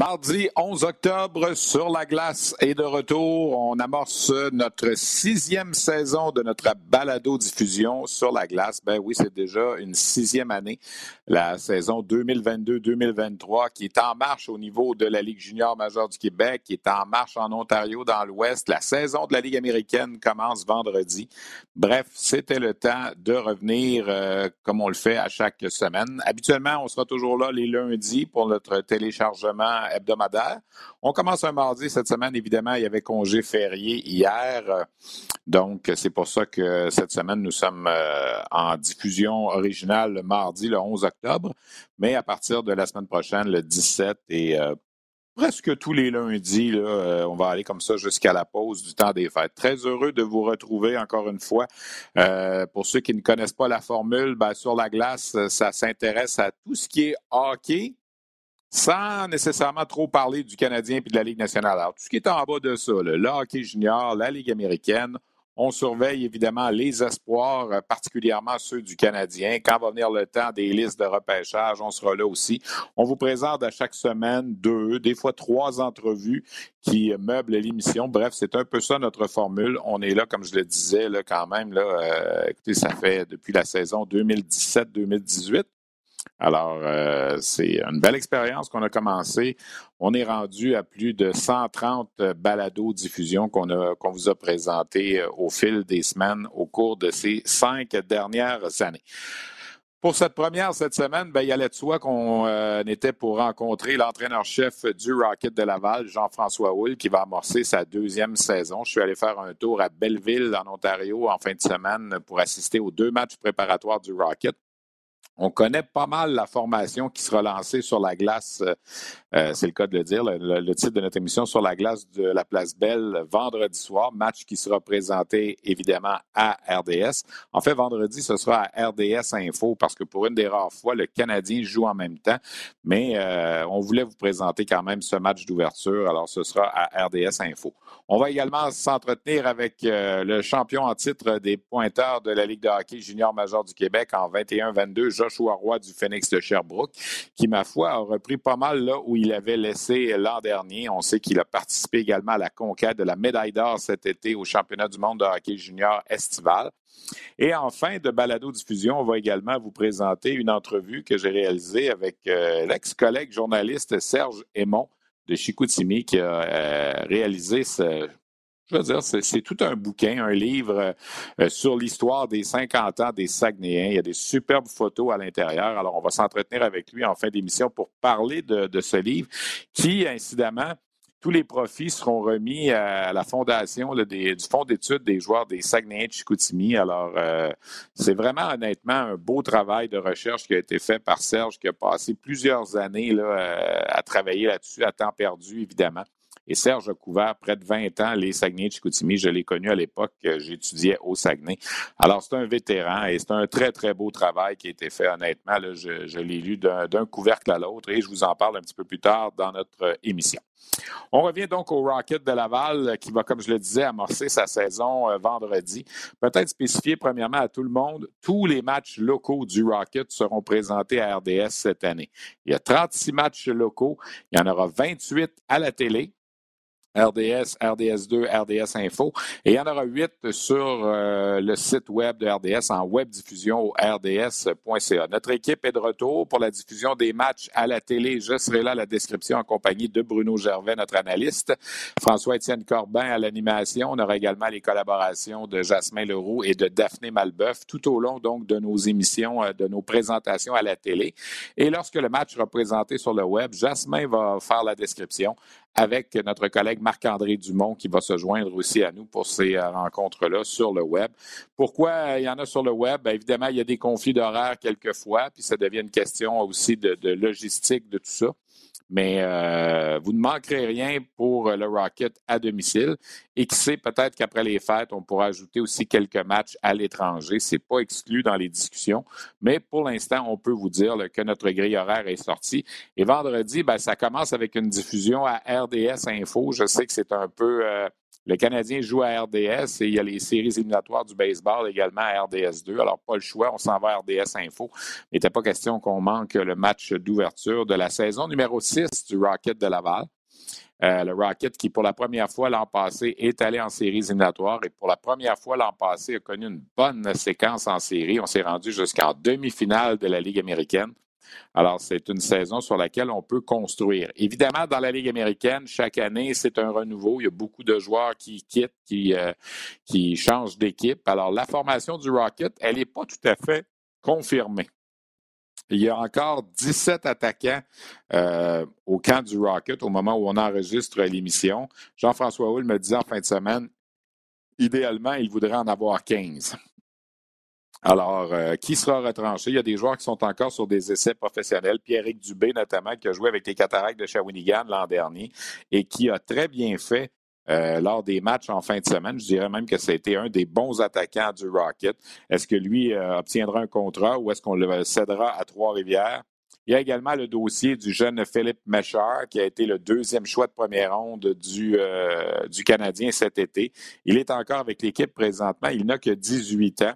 Mardi 11 octobre, sur la glace et de retour, on amorce notre sixième saison de notre balado-diffusion sur la glace. Ben oui, c'est déjà une sixième année, la saison 2022-2023, qui est en marche au niveau de la Ligue junior majeure du Québec, qui est en marche en Ontario dans l'Ouest. La saison de la Ligue américaine commence vendredi. Bref, c'était le temps de revenir euh, comme on le fait à chaque semaine. Habituellement, on sera toujours là les lundis pour notre téléchargement hebdomadaire. On commence un mardi cette semaine. Évidemment, il y avait congé férié hier. Donc, c'est pour ça que cette semaine, nous sommes euh, en diffusion originale le mardi, le 11 octobre. Mais à partir de la semaine prochaine, le 17 et euh, presque tous les lundis. Euh, on va aller comme ça jusqu'à la pause du temps des fêtes. Très heureux de vous retrouver encore une fois. pour ceux qui ne connaissent pas la formule, ben, sur la glace, ça s'intéresse à tout ce qui est hockey, sans nécessairement trop parler du Canadien et de la Ligue nationale. Alors, tout ce qui est en bas de ça, le hockey junior, la Ligue américaine, on surveille évidemment les espoirs, euh, particulièrement ceux du Canadien. Quand va venir le temps des listes de repêchage, on sera là aussi. On vous présente à chaque semaine deux, des fois trois entrevues qui meublent l'émission. Bref, c'est un peu ça notre formule. On est là, comme je le disais, là, quand même. Là, euh, écoutez, ça fait depuis la saison 2017-2018. Alors, euh, c'est une belle expérience qu'on a commencé. On est rendu à plus de 130 balados diffusion qu'on qu'on vous a présentés euh, au fil des semaines au cours de ces cinq dernières années. Pour cette première cette semaine, ben, il y allait de soi qu'on euh, était pour rencontrer l'entraîneur-chef du Rocket de Laval, Jean-François Houle, qui va amorcer sa deuxième saison. Je suis allé faire un tour à Belleville, en Ontario, en fin de semaine pour assister aux deux matchs préparatoires du Rocket. On connaît pas mal la formation qui sera lancée sur la glace, euh, euh, c'est le cas de le dire, le, titre de notre émission sur la glace de la Place Belle vendredi soir, match qui sera présenté évidemment à RDS. En fait, vendredi, ce sera à RDS Info parce que pour une des rares fois, le Canadien joue en même temps, mais euh, on voulait vous présenter quand même ce match d'ouverture, alors ce sera à RDS Info. On va également s'entretenir avec le champion en titre des pointeurs de la Ligue de hockey junior major du Québec en 21-22, Joshua du Phoenix de Sherbrooke, qui, ma foi, a repris pas mal là où il avait laissé l'an dernier. On sait qu'il a participé également à la conquête de la médaille d'or cet été au championnat du monde de hockey junior estival. Et enfin, de balado-diffusion, on va également vous présenter une entrevue que j'ai réalisée avec euh, l'ex-collègue journaliste Serge Aymon de Chicoutimi qui a euh, réalisé ce, je veux dire, c'est tout un bouquin, un livre euh, sur l'histoire des 50 ans des Saguenayens. Il y a des superbes photos à l'intérieur. Alors, on va s'entretenir avec lui en fin d'émission pour parler de, ce livre qui, incidemment, tous les profits seront remis à la fondation du Fonds d'études des joueurs des Saguenayens de Chicoutimi. Alors, euh, c'est vraiment honnêtement un beau travail de recherche qui a été fait par Serge, qui a passé plusieurs années euh, à travailler là-dessus, à temps perdu, évidemment. Et Serge a couvert près de 20 ans les Saguenay de Chicoutimi. Je l'ai connu à l'époque, j'étudiais au Saguenay. Alors, c'est un vétéran et c'est un très, très beau travail qui a été fait, honnêtement. je, l'ai lu d'un couvercle à l'autre et je vous en parle un petit peu plus tard dans notre émission. On revient donc au Rocket de Laval qui va, comme je le disais, amorcer sa saison euh, vendredi. Peut-être spécifier premièrement à tout le monde, tous les matchs locaux du Rocket seront présentés à RDS cette année. Il y a 36 matchs locaux, il y en aura 28 à la télé RDS, RDS2, RDS Info. Et il y en aura huit sur euh, le site web de RDS en web diffusion au rds.ca. Notre équipe est de retour pour la diffusion des matchs à la télé. Je serai là à la description en compagnie de Bruno Gervais, notre analyste, François-Étienne Corbin à l'animation. On aura également les collaborations de Jasmin Leroux et de Daphné Malbeuf tout au long donc de nos émissions, euh, de nos présentations à la télé. Et lorsque le match sera présenté sur le web, Jasmin va faire la description avec notre collègue Marc-André Dumont qui va se joindre aussi à nous pour ces euh, rencontres-là sur le web. Pourquoi euh, il y en a sur le web? Bien, évidemment, il y a des conflits d'horaire quelquefois, puis ça devient une question aussi de, de logistique de tout ça mais euh, vous ne manquerez rien pour le Rocket à domicile. Et qui sait, peut-être qu'après les fêtes, on pourra ajouter aussi quelques matchs à l'étranger. Ce n'est pas exclu dans les discussions, mais pour l'instant, on peut vous dire que notre grille horaire est sortie. Et vendredi, ben, ça commence avec une diffusion à RDS Info. Je sais que c'est un peu... Euh, le Canadien joue à RDS et il y a les séries éliminatoires du baseball également à RDS 2. Alors, pas le choix, on s'en va à RDS Info. Il n'était pas question qu'on manque le match d'ouverture de la saison numéro 6 du Rocket de Laval. Euh, le Rocket qui, pour la première fois l'an passé, est allé en séries éliminatoires et pour la première fois l'an passé a connu une bonne séquence en série. On s'est rendu jusqu'en demi-finale de la Ligue américaine. Alors, c'est une saison sur laquelle on peut construire. Évidemment, dans la Ligue américaine, chaque année, c'est un renouveau. Il y a beaucoup de joueurs qui quittent, qui, euh, qui changent d'équipe. Alors, la formation du Rocket, elle n'est pas tout à fait confirmée. Il y a encore 17 attaquants euh, au camp du Rocket au moment où on enregistre l'émission. Jean-François Hull me disait en fin de semaine, idéalement, il voudrait en avoir 15. Alors, euh, qui sera retranché? Il y a des joueurs qui sont encore sur des essais professionnels. Pierre-Éric Dubé, notamment, qui a joué avec les Cataractes de Shawinigan l'an dernier et qui a très bien fait euh, lors des matchs en fin de semaine. Je dirais même que c'était un des bons attaquants du Rocket. Est-ce que lui euh, obtiendra un contrat ou est-ce qu'on le cédera à Trois-Rivières? Il y a également le dossier du jeune Philippe Méchard, qui a été le deuxième choix de première ronde du, du Canadien cet été. Il est encore avec l'équipe présentement. Il n'a que 18 ans.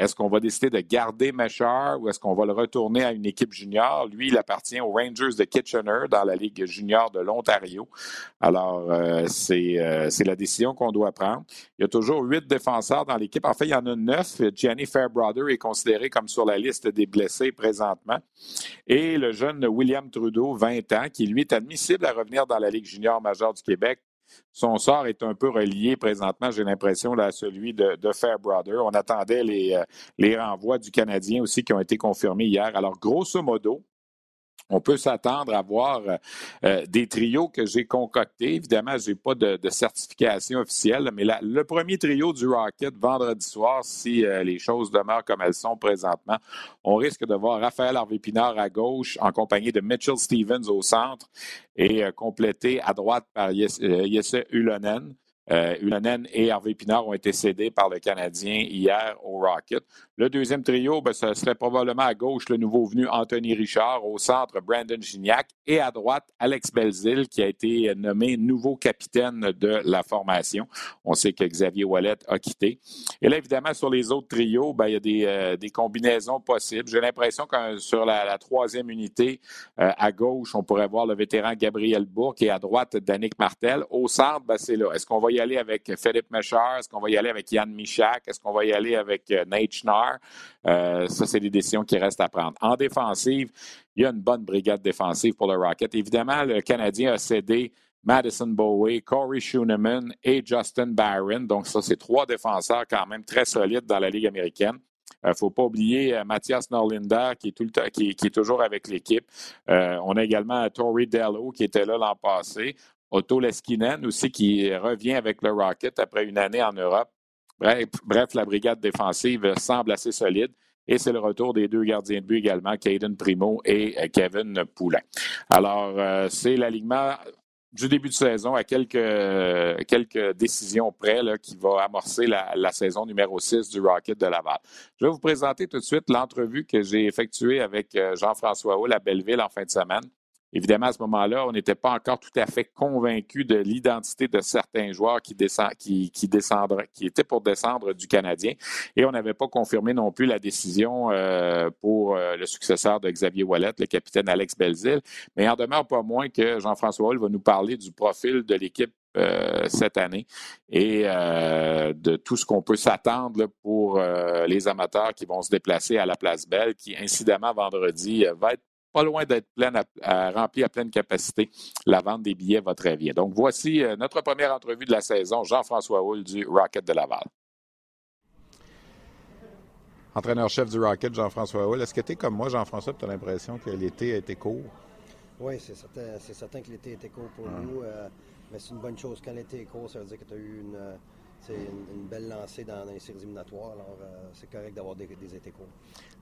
Est-ce qu'on va décider de garder Mesher ou est-ce qu'on va le retourner à une équipe junior? Lui, il appartient aux Rangers de Kitchener dans la Ligue junior de l'Ontario. Alors, euh, euh, c'est la décision qu'on doit prendre. Il y a toujours huit défenseurs dans l'équipe. En fait, il y en a neuf. Jenny Fairbrother est considéré comme sur la liste des blessés présentement. Et le jeune William Trudeau, 20 ans, qui lui est admissible à revenir dans la Ligue junior majeure du Québec son sort est un peu relié présentement, j'ai l'impression, à celui de, Fairbrother. On attendait les, euh, les renvois du Canadien aussi qui ont été confirmés hier. Alors, grosso modo, on peut s'attendre à voir euh, des trios que j'ai concoctés. Évidemment, je n'ai pas de, certification officielle, mais le premier trio du Rocket vendredi soir, si euh, les choses demeurent comme elles sont présentement, on risque de voir Raphaël Harvey-Pinard à gauche en compagnie de Mitchell Stevens au centre et euh, complété à droite par Jesse Ulonen. Euh, et Harvey Pinard ont été cédés par le Canadien hier au Rocket. Le deuxième trio, ben, ce serait probablement à gauche le nouveau venu Anthony Richard, au centre Brandon Gignac et à droite Alex Belzil qui a été nommé nouveau capitaine de la formation. On sait que Xavier Wallet a quitté. Et là, évidemment, sur les autres trios, ben, il y a des, euh, des combinaisons possibles. J'ai l'impression que sur la, troisième unité, euh, à gauche, on pourrait voir le vétéran Gabriel Bourque et à droite, Danick Martel. Au centre, ben, c'est là. Est-ce qu'on va aller avec Philippe Mechard? Est-ce qu'on va y aller avec Yann Michak? Est-ce qu'on va y aller avec euh, Nate Schnarr? Euh, ça, c'est des décisions qui restent à prendre. En défensive, il y a une bonne brigade défensive pour le Rocket. Évidemment, le Canadien a cédé Madison Bowie, Corey Schooneman et Justin Barron. Donc, ça, c'est trois défenseurs quand même très solides dans la Ligue américaine. Il euh, ne faut pas oublier Mathias Norlinder qui est, tout le temps, qui, est toujours avec l'équipe. on a également Tori Dello qui était là l'an passé. Otto Leskinen aussi qui revient avec le Rocket après une année en Europe. Bref, la brigade défensive semble assez solide. Et c'est le retour des deux gardiens de but également, Caden Primo et euh, Kevin Poulin. Alors, euh, c'est l'alignement du début de saison à quelques, quelques décisions près qui va amorcer la, saison numéro 6 du Rocket de Laval. Je vais vous présenter tout de suite l'entrevue que j'ai effectuée avec euh, Jean-François Hull à Belleville en fin de semaine. Évidemment, à ce moment-là, on n'était pas encore tout à fait convaincu de l'identité de certains joueurs qui, étaient pour descendre du Canadien. Et on n'avait pas confirmé non plus la décision euh, pour euh, le successeur de Xavier Wallet, le capitaine Alex Belzil. Mais il en demeure pas moins que Jean-François Hall va nous parler du profil de l'équipe cette année et de tout ce qu'on peut s'attendre pour les amateurs qui vont se déplacer à la Place Belle, qui incidemment vendredi va être pas loin d'être pleine à, remplie à pleine capacité. La vente des billets va très bien. Donc, voici euh, notre première entrevue de la saison, Jean-François Houle du Rocket de Laval. Entraîneur-chef du Rocket, Jean-François Houle. Est-ce que tu es comme moi, Jean-François, tu as l'impression que l'été a été court? Oui, c'est certain, certain, que l'été était court pour nous, euh, mais c'est une bonne chose. Quand l'été est court, ça veut dire que tu as eu une, euh, c'est une, belle lancée dans, les séries éliminatoires. Alors, euh, c'est correct d'avoir des, étés courts.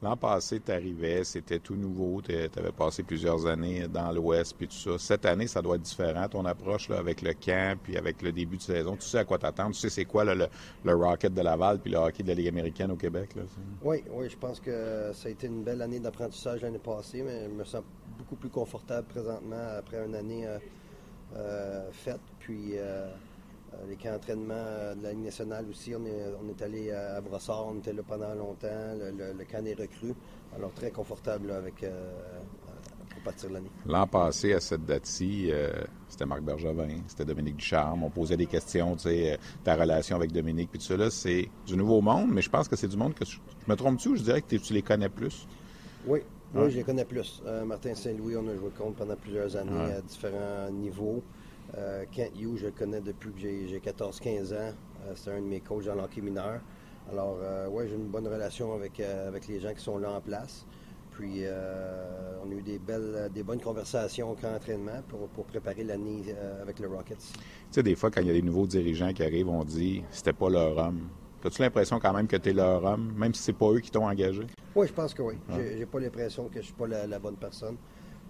L'an passé, tu arrivais, c'était tout nouveau. Tu avais passé plusieurs années dans l'Ouest, puis tout ça. Cette année, ça doit être différent, ton approche là, avec le camp, puis avec le début de saison. Tu sais à quoi t'attendre. Tu sais c'est quoi le, Rocket de Laval, puis le hockey de la Ligue américaine au Québec. Là, oui, oui, je pense que ça a été une belle année d'apprentissage l'année passée, mais je me sens beaucoup plus confortable présentement après une année euh, euh, faite. Puis les camps d'entraînement euh, de la Ligue nationale aussi, on est, on est allé à Brossard, on était là pendant longtemps, le, camp des recrues. Alors très confortable avec, euh, pour partir l'année. L'an passé, à cette date-ci, c'était Marc Bergevin, c'était Dominique Ducharme. On posait des questions, tu sais, ta relation avec Dominique, puis tout ça. c'est du nouveau monde, mais je pense que c'est du monde que je, me trompe-tu ou je dirais que tu les connais plus? Oui, oui, je les connais plus. Martin Saint-Louis, on a joué contre pendant plusieurs années à différents niveaux. Euh, Kent Hughes, je le connais depuis que j'ai 14-15 ans. Euh, c'est un de mes coachs dans l'hockey mineur. Alors, euh, ouais, j'ai une bonne relation avec, avec les gens qui sont là en place. Puis, on a eu des belles, des bonnes conversations au camp d'entraînement pour, préparer l'année avec les Rockets. Tu sais, des fois, quand il y a des nouveaux dirigeants qui arrivent, on dit c'était pas leur homme. As-tu l'impression quand même que tu es leur homme, même si c'est pas eux qui t'ont engagé? Oui, je pense que oui. J'ai pas l'impression que je suis pas la, bonne personne.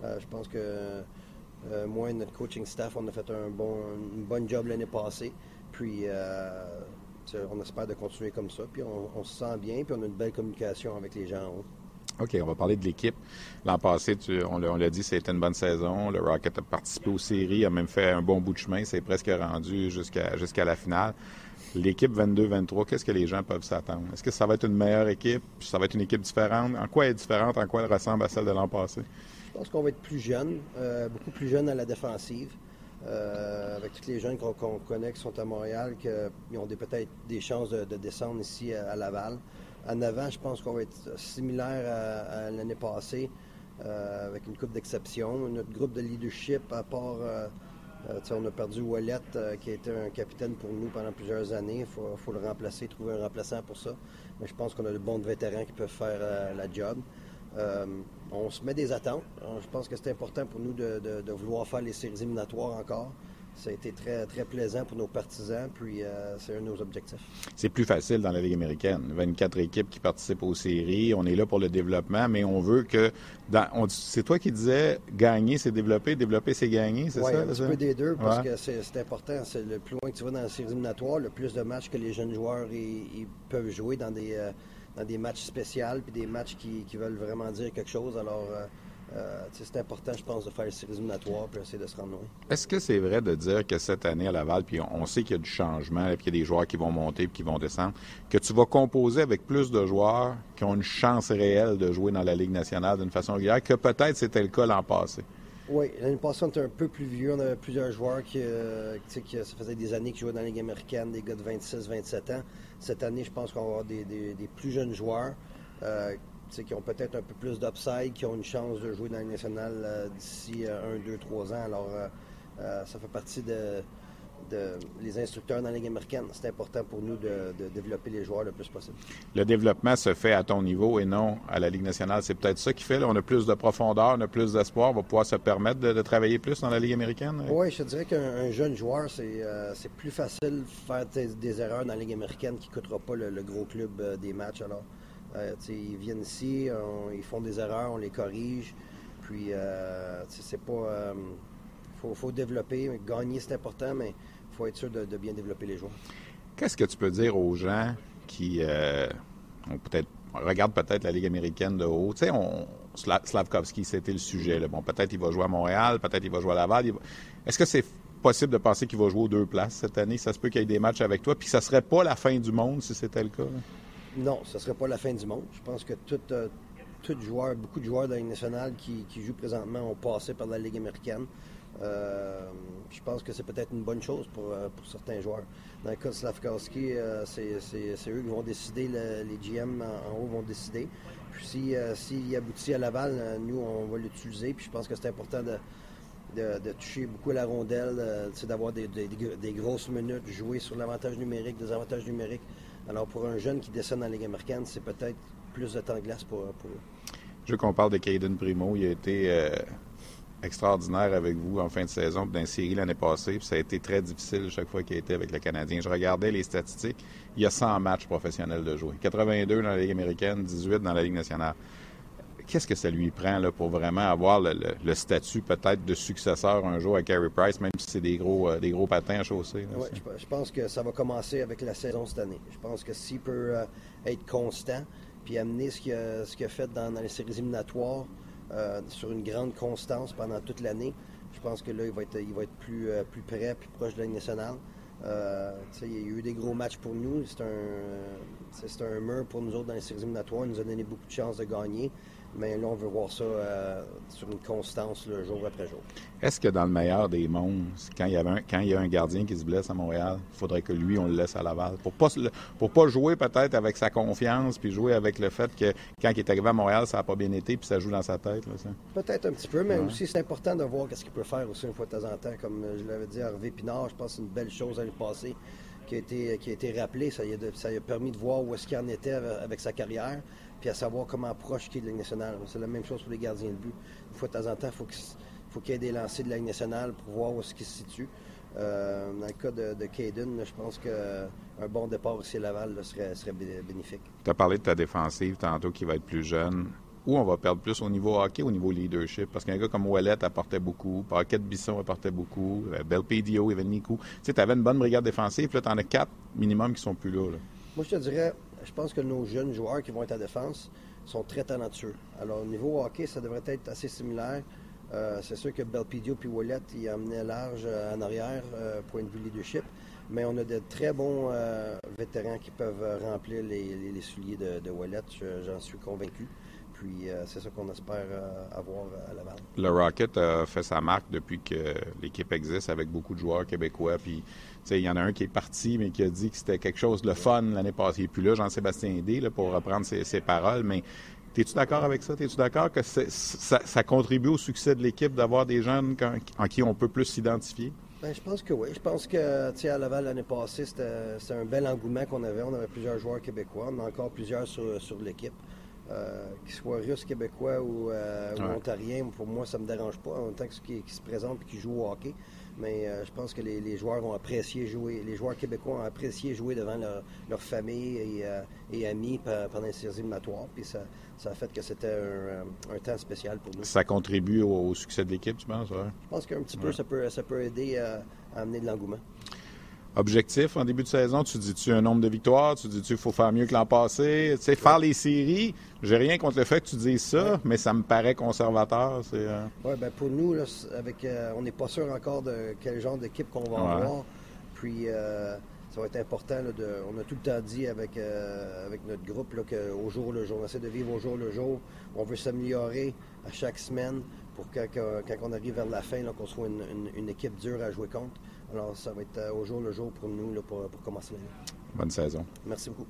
je pense que euh, moi et notre coaching staff, on a fait un bon, une job l'année passée. Puis, euh, on espère de continuer comme ça. Puis, on, se sent bien. Puis, on a une belle communication avec les gens en haut. OK, on va parler de l'équipe. L'an passé, on l'a dit, c'était une bonne saison. Le Rocket a participé aux séries, a même fait un bon bout de chemin. C'est presque rendu jusqu'à jusqu'à la finale. L'équipe 22-23, qu'est-ce que les gens peuvent s'attendre? Est-ce que ça va être une meilleure équipe? Ça va être une équipe différente? En quoi elle est différente? En quoi elle ressemble à celle de l'an passé? Je pense qu'on va être plus jeune, euh, beaucoup plus jeune à la défensive. Euh, avec tous les jeunes qu'on connaît qui sont à Montréal, qui ont peut-être des chances de, descendre ici à, Laval. En avant, je pense qu'on va être similaire à, l'année passée, euh, avec une coupe d'exception. Notre groupe de leadership, à part, on a perdu Wallet, qui a été un capitaine pour nous pendant plusieurs années. Il faut, le remplacer, trouver un remplaçant pour ça. Mais je pense qu'on a de bons vétérans qui peuvent faire la job. Euh, on se met des attentes. Euh, je pense que c'est important pour nous de, vouloir faire les séries éliminatoires encore. Ça a été très, très plaisant pour nos partisans, puis euh, c'est un de nos objectifs. C'est plus facile dans la Ligue américaine. 24 équipes qui participent aux séries. On est là pour le développement, mais on veut que. C'est toi qui disais gagner, c'est développer, développer, c'est gagner, c'est ça? Oui, un petit peu des deux, parce que c'est important. C'est le plus loin que tu vas dans la série éliminatoire, le plus de matchs que les jeunes joueurs ils peuvent jouer dans des dans des matchs spéciaux puis des matchs qui, veulent vraiment dire quelque chose. Alors, euh, euh, c'est important, je pense, de faire les séries éliminatoires puis essayer de se rendre loin. Est-ce que c'est vrai de dire que cette année à Laval, puis on, sait qu'il y a du changement, puis qu'il y a des joueurs qui vont monter puis qui vont descendre, que tu vas composer avec plus de joueurs qui ont une chance réelle de jouer dans la Ligue nationale d'une façon régulière que peut-être c'était le cas l'an passé? Oui, l'année passée, on était un peu plus vieux. On avait plusieurs joueurs qui, euh, qui, ça faisait des années qu'ils jouaient dans la Ligue américaine, des gars de 26, 27 ans. Cette année, je pense qu'on va avoir des, plus jeunes joueurs euh, qui ont peut-être un peu plus d'upside, qui ont une chance de jouer dans la Ligue nationale euh, d'ici un, deux, trois ans. Alors, ça fait partie de, les instructeurs dans la Ligue américaine. C'est important pour nous de, développer les joueurs le plus possible. Le développement se fait à ton niveau et non à la Ligue nationale. C'est peut-être ça qui fait. on a plus de profondeur, on a plus d'espoir, on va pouvoir se permettre de, travailler plus dans la Ligue américaine? Oui, je te dirais qu'un jeune joueur, c'est euh, plus facile de faire des, erreurs dans la Ligue américaine qui ne coûtera pas le, gros club euh, des matchs. Alors, euh, ils viennent ici, ils font des erreurs, on les corrige. Puis, c'est pas. Il faut, développer. Gagner, c'est important, mais faut être sûr de, bien développer les joueurs. Qu'est-ce que tu peux dire aux gens qui euh, peut-être regardent peut-être la Ligue américaine de haut? Tu sais, on, Slavkovski, c'était le sujet. Bon, peut-être il va jouer à Montréal, peut-être il va jouer à Laval. Est-ce que c'est possible de penser qu'il va jouer aux deux places cette année? Ça se peut qu'il y ait des matchs avec toi, puis ça serait pas la fin du monde si c'était le cas? Non, ce serait pas la fin du monde. Je pense que tout, euh, joueur, beaucoup de joueurs de la Ligue nationale qui, jouent présentement ont passé par la Ligue américaine. Je pense que c'est peut-être une bonne chose pour, pour, certains joueurs. Dans le cas de Slavkowski, c'est eux qui vont décider, les GM en, haut vont décider. Puis s'il si, aboutit à Laval, nous, on va l'utiliser. Puis je pense que c'est important de, de, toucher beaucoup la rondelle, euh, d'avoir des, grosses minutes, jouer sur l'avantage numérique, des avantages numériques. Alors pour un jeune qui descend dans la Ligue américaine, c'est peut-être plus de temps de glace pour, pour eux. Je veux qu'on parle de Caden Primo. Il a été euh, extraordinaire avec vous en fin de saison, dans la série l'année passée. Puis ça a été très difficile chaque fois qu'il a été avec le Canadien. Je regardais les statistiques. Il y a 100 matchs professionnels de jouer. 82 dans la Ligue américaine, 18 dans la Ligue nationale qu'est-ce que ça lui prend là, pour vraiment avoir le, statut peut-être de successeur un jour à Carey Price, même si c'est des gros, euh, des gros patins à chausser? Oui, je, pense que ça va commencer avec la saison cette année. Je pense que s'il peut euh, être constant puis amener ce qu'il a, fait dans, les séries éliminatoires euh, sur une grande constance pendant toute l'année, je pense que là, il va être, il va être plus, plus près, plus proche de la nationale. il y a eu des gros matchs pour nous. C'est un, un mur pour nous autres dans les séries éliminatoires. Il nous a donné beaucoup de chances de gagner. Mais là, on veut voir ça euh, sur une constance le jour après jour. Est-ce que dans le meilleur des mondes, quand il y, avait quand il y a un gardien qui se blesse à Montréal, il faudrait que lui, on le laisse à Laval? Pour pas, pour pas jouer peut-être avec sa confiance, puis jouer avec le fait que quand il est arrivé à Montréal, ça n'a pas bien été, puis ça joue dans sa tête. Peut-être un petit peu, mais aussi c'est important de voir ce qu'il peut faire aussi une fois de temps en temps. Comme je l'avais dit à Hervé Pinard, je pense que c'est une belle chose à lui passer qui a été, qui a été rappelé. Ça lui a, permis de voir où est-ce qu'il en était avec sa carrière puis à savoir comment proche qu'il est de la Ligue nationale. C'est la même chose pour les gardiens de but. Une fois de temps en temps, il faut qu'il y ait des lancers de la Ligue nationale pour voir où est-ce qu'il se situe. Euh, dans le cas de, de Caden, je pense qu'un bon départ aussi à Laval serait, serait, bénéfique. Tu as parlé de ta défensive tantôt qui va être plus jeune. Où on va perdre plus au niveau hockey au niveau leadership? Parce qu'un gars comme Ouellet apportait beaucoup, Paquette Bisson apportait beaucoup, euh, Belpedio, Evan Tu sais, avais une bonne brigade défensive, puis là, tu en as quatre minimum qui sont plus là. Moi, je te dirais, je pense que nos jeunes joueurs qui vont être à défense sont très talentueux. Alors, au niveau hockey, ça devrait être assez similaire. Euh, c'est sûr que Belpidio puis Wallet, ils amenaient large euh, en arrière, euh, point de vue leadership. Mais on a de très bons vétérans qui peuvent remplir les, souliers de, de Wallet, j'en suis convaincu. Puis c'est ça qu'on espère avoir à Laval. Le Rocket a fait sa marque depuis que l'équipe existe avec beaucoup de joueurs québécois. Puis il y en a un qui est parti, mais qui a dit que c'était quelque chose de fun l'année passée. Et puis là, Jean-Sébastien D, pour reprendre ses, paroles, mais es-tu d'accord avec ça? Es-tu d'accord que ça, contribue au succès de l'équipe d'avoir des jeunes en qui on peut plus s'identifier? Ben, je pense que oui. Je pense que à Laval l'année passée, c'était un bel engouement qu'on avait. On avait plusieurs joueurs québécois. On a encore plusieurs sur, l'équipe. Euh, qu'ils soient russes, québécois ou, euh, ontariens, pour moi, ça ne me dérange pas. En tant que ceux qui, se présentent et qui jouent au hockey. Mais euh, je pense que les, joueurs ont apprécié jouer, les joueurs québécois ont apprécié jouer devant leur, famille et, euh, amis pendant les séries éliminatoires. Puis ça, ça a fait que c'était un, temps spécial pour nous. Ça contribue au, succès de l'équipe, tu penses? Je pense qu'un petit peu, ça peut, ça peut aider à amener de l'engouement objectif en début de saison? Tu dis-tu un nombre de victoires? Tu dis-tu qu'il faut faire mieux que l'an passé? Tu sais, faire les séries, j'ai rien contre le fait que tu dises ça, mais ça me paraît conservateur. Euh... Oui, ben pour nous, avec, euh, on n'est pas sûr encore de quel genre d'équipe qu'on va avoir. Puis euh, ça va être important. de, on a tout le temps dit avec, euh, avec notre groupe là, qu'au jour le jour, on essaie de vivre au jour le jour. On veut s'améliorer à chaque semaine pour quand, quand, on arrive vers la fin, qu'on soit une équipe dure à jouer contre. Alors, ça va être euh, au jour le jour pour nous là, pour, pour commencer l'année. Bonne saison. Merci beaucoup.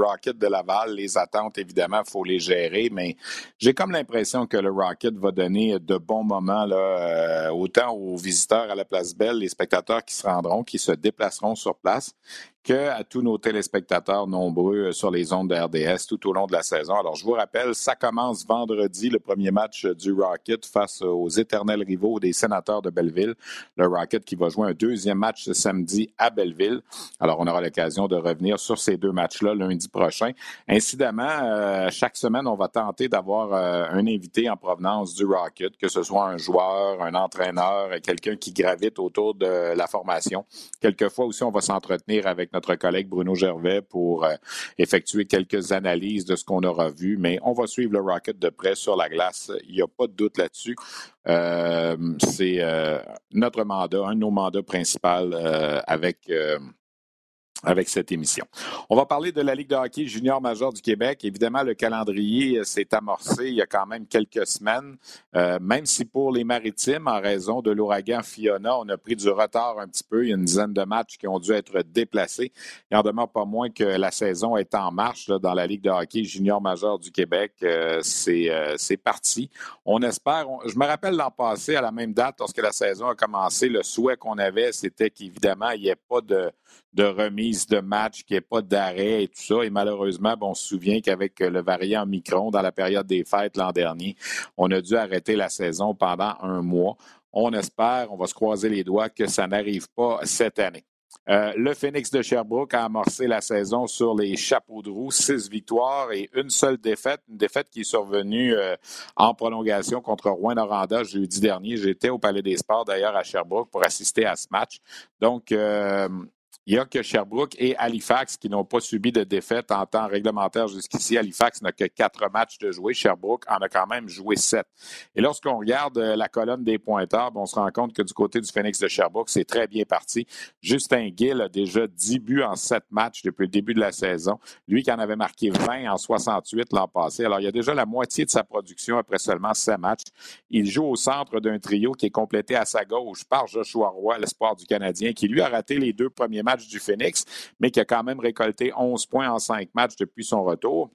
Rocket de Laval, les attentes, évidemment, il faut les gérer, mais j'ai comme l'impression que le Rocket va donner de bons moments, là, euh, autant aux visiteurs à la Place Belle, les spectateurs qui se rendront, qui se déplaceront sur place, qu'à tous nos téléspectateurs nombreux sur les ondes de RDS tout au long de la saison. Alors, je vous rappelle, ça commence vendredi, le premier match du Rocket face aux éternels rivaux des sénateurs de Belleville. Le Rocket qui va jouer un deuxième match ce samedi à Belleville. Alors, on aura l'occasion de revenir sur ces deux matchs-là lundi prochain. Incidemment, euh, chaque semaine, on va tenter d'avoir euh, un invité en provenance du Rocket, que ce soit un joueur, un entraîneur, quelqu'un qui gravite autour de la formation. Quelquefois aussi, on va s'entretenir avec notre collègue Bruno Gervais pour euh, effectuer quelques analyses de ce qu'on aura vu. Mais on va suivre le Rocket de près sur la glace. Il n'y a pas de doute là-dessus. Euh, c'est euh, notre mandat, un de nos mandats principaux avec avec cette émission. On va parler de la Ligue de hockey junior major du Québec. Évidemment, le calendrier euh, s'est amorcé il y a quand même quelques semaines, euh, même si pour les maritimes, en raison de l'ouragan Fiona, on a pris du retard un petit peu. Il y a une dizaine de matchs qui ont dû être déplacés. Il en demeure pas moins que la saison est en marche dans la Ligue de hockey junior major du Québec. Euh, c'est parti. On espère, je me rappelle l'an passé, à la même date, lorsque la saison a commencé, le souhait qu'on avait, c'était qu'évidemment, il n'y ait pas de de remise de match, qu'il n'y ait pas d'arrêt et tout ça. Et malheureusement, on se souvient qu'avec le variant Micron, dans la période des fêtes l'an dernier, on a dû arrêter la saison pendant un mois. On espère, on va se croiser les doigts que ça n'arrive pas cette année. Euh, le Phoenix de Sherbrooke a amorcé la saison sur les chapeaux de roue, six victoires et une seule défaite, une défaite qui est survenue euh, en prolongation contre Rouen-Noranda jeudi dernier. J'étais au Palais des Sports d'ailleurs à Sherbrooke pour assister à ce match. Donc, euh, il n'y a que Sherbrooke et Halifax qui n'ont pas subi de défaite en temps réglementaire jusqu'ici. Halifax n'a que quatre matchs de jouer. Sherbrooke en a quand même joué sept. Et lorsqu'on regarde euh, la colonne des pointeurs, on se rend compte que du côté du Phoenix de Sherbrooke, c'est très bien parti. Justin Gill a déjà 10 buts en sept matchs depuis le début de la saison. Lui qui en avait marqué 20 en 68 l'an passé. Alors, il y a déjà la moitié de sa production après seulement sept matchs. Il joue au centre d'un trio qui est complété à sa gauche par Joshua Roy, l'espoir du Canadien, qui lui a raté les deux premiers matchs du Phoenix, mais qui a quand même récolté 11 points en cinq matchs depuis son retour.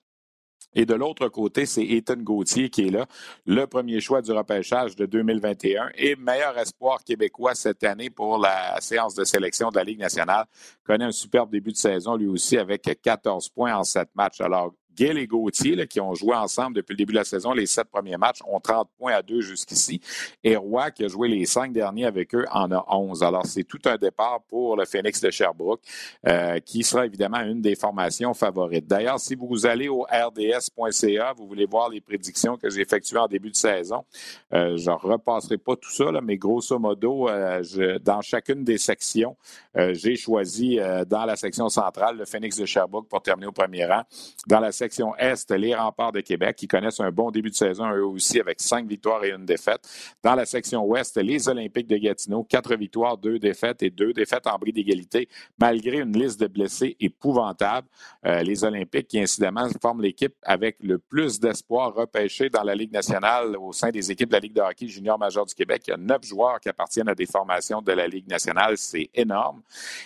Et de l'autre côté, c'est Ethan Gauthier qui est là, le premier choix du repêchage de 2021 et meilleur espoir québécois cette année pour la séance de sélection de la Ligue nationale. Connaît un superbe début de saison, lui aussi, avec 14 points en sept matchs. Alors, Gail et Gauthier, qui ont joué ensemble depuis le début de la saison, les sept premiers matchs, ont 30 points à deux jusqu'ici. Et Roy, qui a joué les cinq derniers avec eux, en a 11. Alors, c'est tout un départ pour le Phoenix de Sherbrooke, euh, qui sera évidemment une des formations favorites. D'ailleurs, si vous allez au rds.ca, vous voulez voir les prédictions que j'ai effectuées en début de saison. Euh, je ne repasserai pas tout ça, mais grosso modo, euh, dans chacune des sections, j'ai choisi dans la section centrale le Phoenix de Sherbrooke pour terminer au premier rang. Dans la section Est, les remparts de Québec, qui connaissent un bon début de saison, eux aussi, avec cinq victoires et une défaite. Dans la section Ouest, les Olympiques de Gatineau, quatre victoires, deux défaites et deux défaites en bris d'égalité, malgré une liste de blessés épouvantable. Euh, les Olympiques, qui incidemment forment l'équipe avec le plus d'espoir repêché dans la Ligue nationale au sein des équipes de la Ligue de hockey junior majeur du Québec. Il y a neuf joueurs qui appartiennent à des formations de la Ligue nationale. C'est énorme.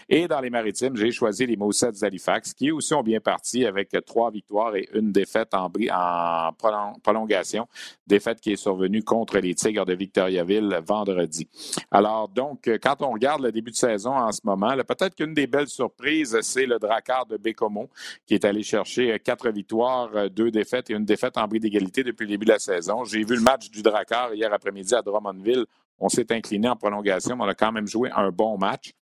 Et dans les maritimes, j'ai choisi les Moussets d'Halifax, qui aussi ont bien parti avec trois victoires et une défaite en, prolongation. Défaite qui est survenue contre les Tigres de Victoriaville vendredi. Alors, donc, quand on regarde le début de saison en ce moment, peut-être qu'une des belles surprises, c'est le Drakkar de Bécomo, qui est allé chercher quatre victoires, deux défaites et une défaite en bris d'égalité depuis le début de la saison. J'ai vu le match du Drakkar hier après-midi à Drummondville. On s'est incliné en prolongation, mais on a quand même joué un bon match.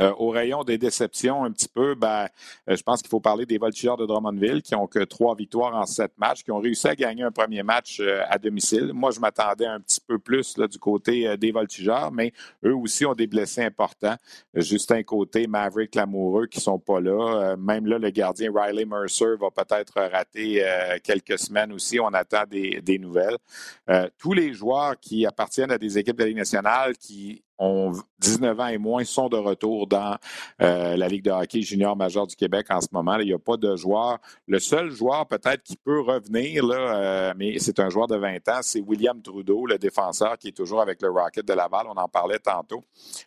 Euh, au rayon des déceptions, un petit peu, ben, euh, je pense qu'il faut parler des Voltigeurs de Drummondville qui ont que trois victoires en sept matchs, qui ont réussi à gagner un premier match euh, à domicile. Moi, je m'attendais un petit peu plus du côté des Voltigeurs, mais eux aussi ont des blessés importants. Justin Côté, Maverick Lamoureux qui sont pas là. même là, le gardien Riley Mercer va peut-être rater quelques semaines aussi. On attend des, nouvelles. tous les joueurs qui appartiennent à des équipes de la nationale qui ont 19 ans et moins sont de retour dans euh, la Ligue de hockey junior majeur du Québec en ce moment. il n'y a pas de joueur. Le seul joueur peut-être qui peut revenir, euh, mais c'est un joueur de 20 ans, c'est William Trudeau, le défenseur qui est toujours avec le Rocket de Laval. On en parlait tantôt.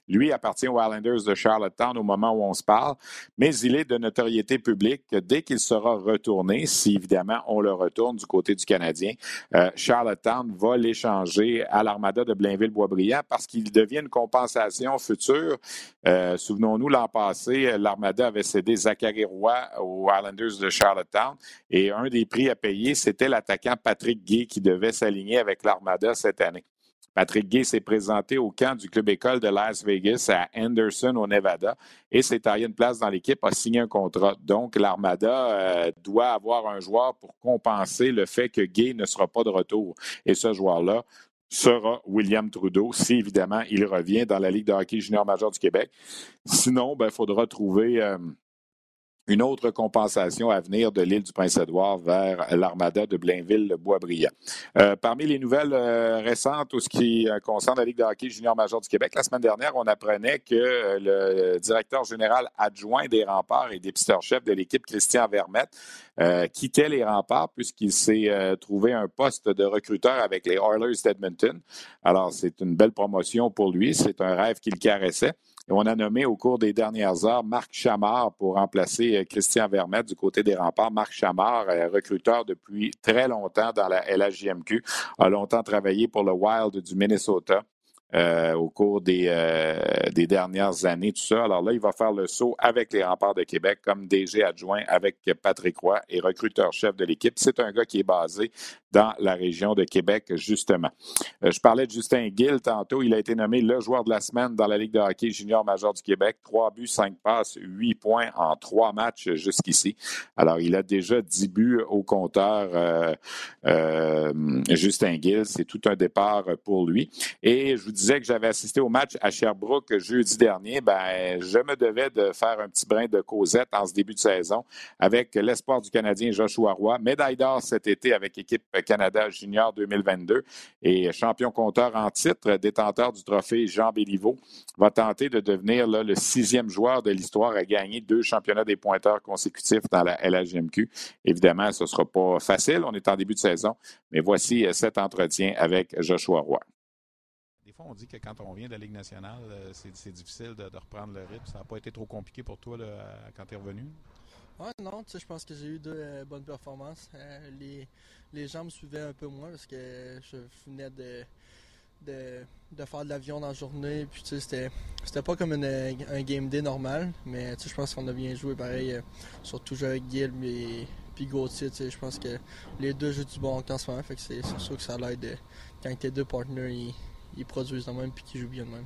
Lui appartient aux Islanders de Charlottetown au moment où on se parle, mais il est de notoriété publique dès qu'il sera retourné, si évidemment on le retourne du côté du Canadien, euh, Charlottetown va l'échanger à l'Armada de Blainville-Boisbriand parce qu'il devient une compensation future. Euh, souvenons-nous, l'an passé, l'Armada avait cédé Zachary Roy aux Islanders de Charlottetown et un des prix à payer, c'était l'attaquant Patrick Gay qui devait s'aligner avec l'Armada cette année. Patrick Gay s'est présenté au camp du club école de Las Vegas à Anderson, au Nevada, et s'est taillé une place dans l'équipe, a signé un contrat. Donc, l'Armada euh, doit avoir un joueur pour compenser le fait que Gay ne sera pas de retour. Et ce joueur-là, sera William Trudeau, si évidemment il revient dans la Ligue de hockey junior majeur du Québec. Sinon, il ben, faudra trouver euh, une autre compensation à venir de l'île du Prince-Édouard vers l'armada de Blainville-Boisbriand. Euh, parmi les nouvelles euh, récentes ou ce qui euh, concerne la Ligue de hockey junior major du Québec, la semaine dernière, on apprenait que le directeur général adjoint des remparts et dépisteur-chef de l'équipe, Christian Vermette, quittait les remparts puisqu'il s'est trouvé un poste de recruteur avec les Oilers d'Edmonton. Alors, c'est une belle promotion pour lui. C'est un rêve qu'il caressait. Et on a nommé au cours des dernières heures Marc Chamard pour remplacer euh, Christian Vermette du côté des remparts. Marc Chamard, recruteur depuis très longtemps dans la LHJMQ, a longtemps travaillé pour le Wild du Minnesota. Euh, au cours des, euh, des, dernières années, tout ça. Alors là, il va faire le saut avec les remparts de Québec comme DG adjoint avec Patrick Roy et recruteur-chef de l'équipe. C'est un gars qui est basé dans la région de Québec, justement. Euh, je parlais de Justin Gill tantôt. Il a été nommé le joueur de la semaine dans la Ligue de hockey junior major du Québec. Trois buts, cinq passes, huit points en trois matchs jusqu'ici. Alors, il a déjà dix buts au compteur. Justin Gill, c'est tout un départ pour lui. Et je vous disais que j'avais assisté au match à Sherbrooke jeudi dernier, ben, je me devais de faire un petit brin de causette en ce début de saison avec l'espoir du Canadien Joshua Roy, médaille d'or cet été avec l'équipe Canada Junior 2022 et champion compteur en titre, détenteur du trophée Jean Béliveau, va tenter de devenir le sixième joueur de l'histoire à gagner deux championnats des pointeurs consécutifs dans la LHMQ. Évidemment, ce ne sera pas facile, on est en début de saison, mais voici cet entretien avec Joshua Roy on dit que quand on vient de la Ligue nationale, euh, c'est difficile de, reprendre le rythme. Ça n'a pas été trop compliqué pour toi quand tu es revenu? Ouais, non, je pense que j'ai eu deux euh, bonnes performances. Euh, les, gens me suivaient un peu moins parce que je venais de, faire de l'avion dans la journée. Puis, tu c'était pas comme un game day normal, mais je pense qu'on a bien joué pareil, surtout avec Gil et puis Gauthier. Tu sais, je pense que les deux jouent du bon en ce moment. Fait que c'est sûr que ça l'aide quand tes deux partenaires ils produisent de même puis qu'ils jouent bien de même.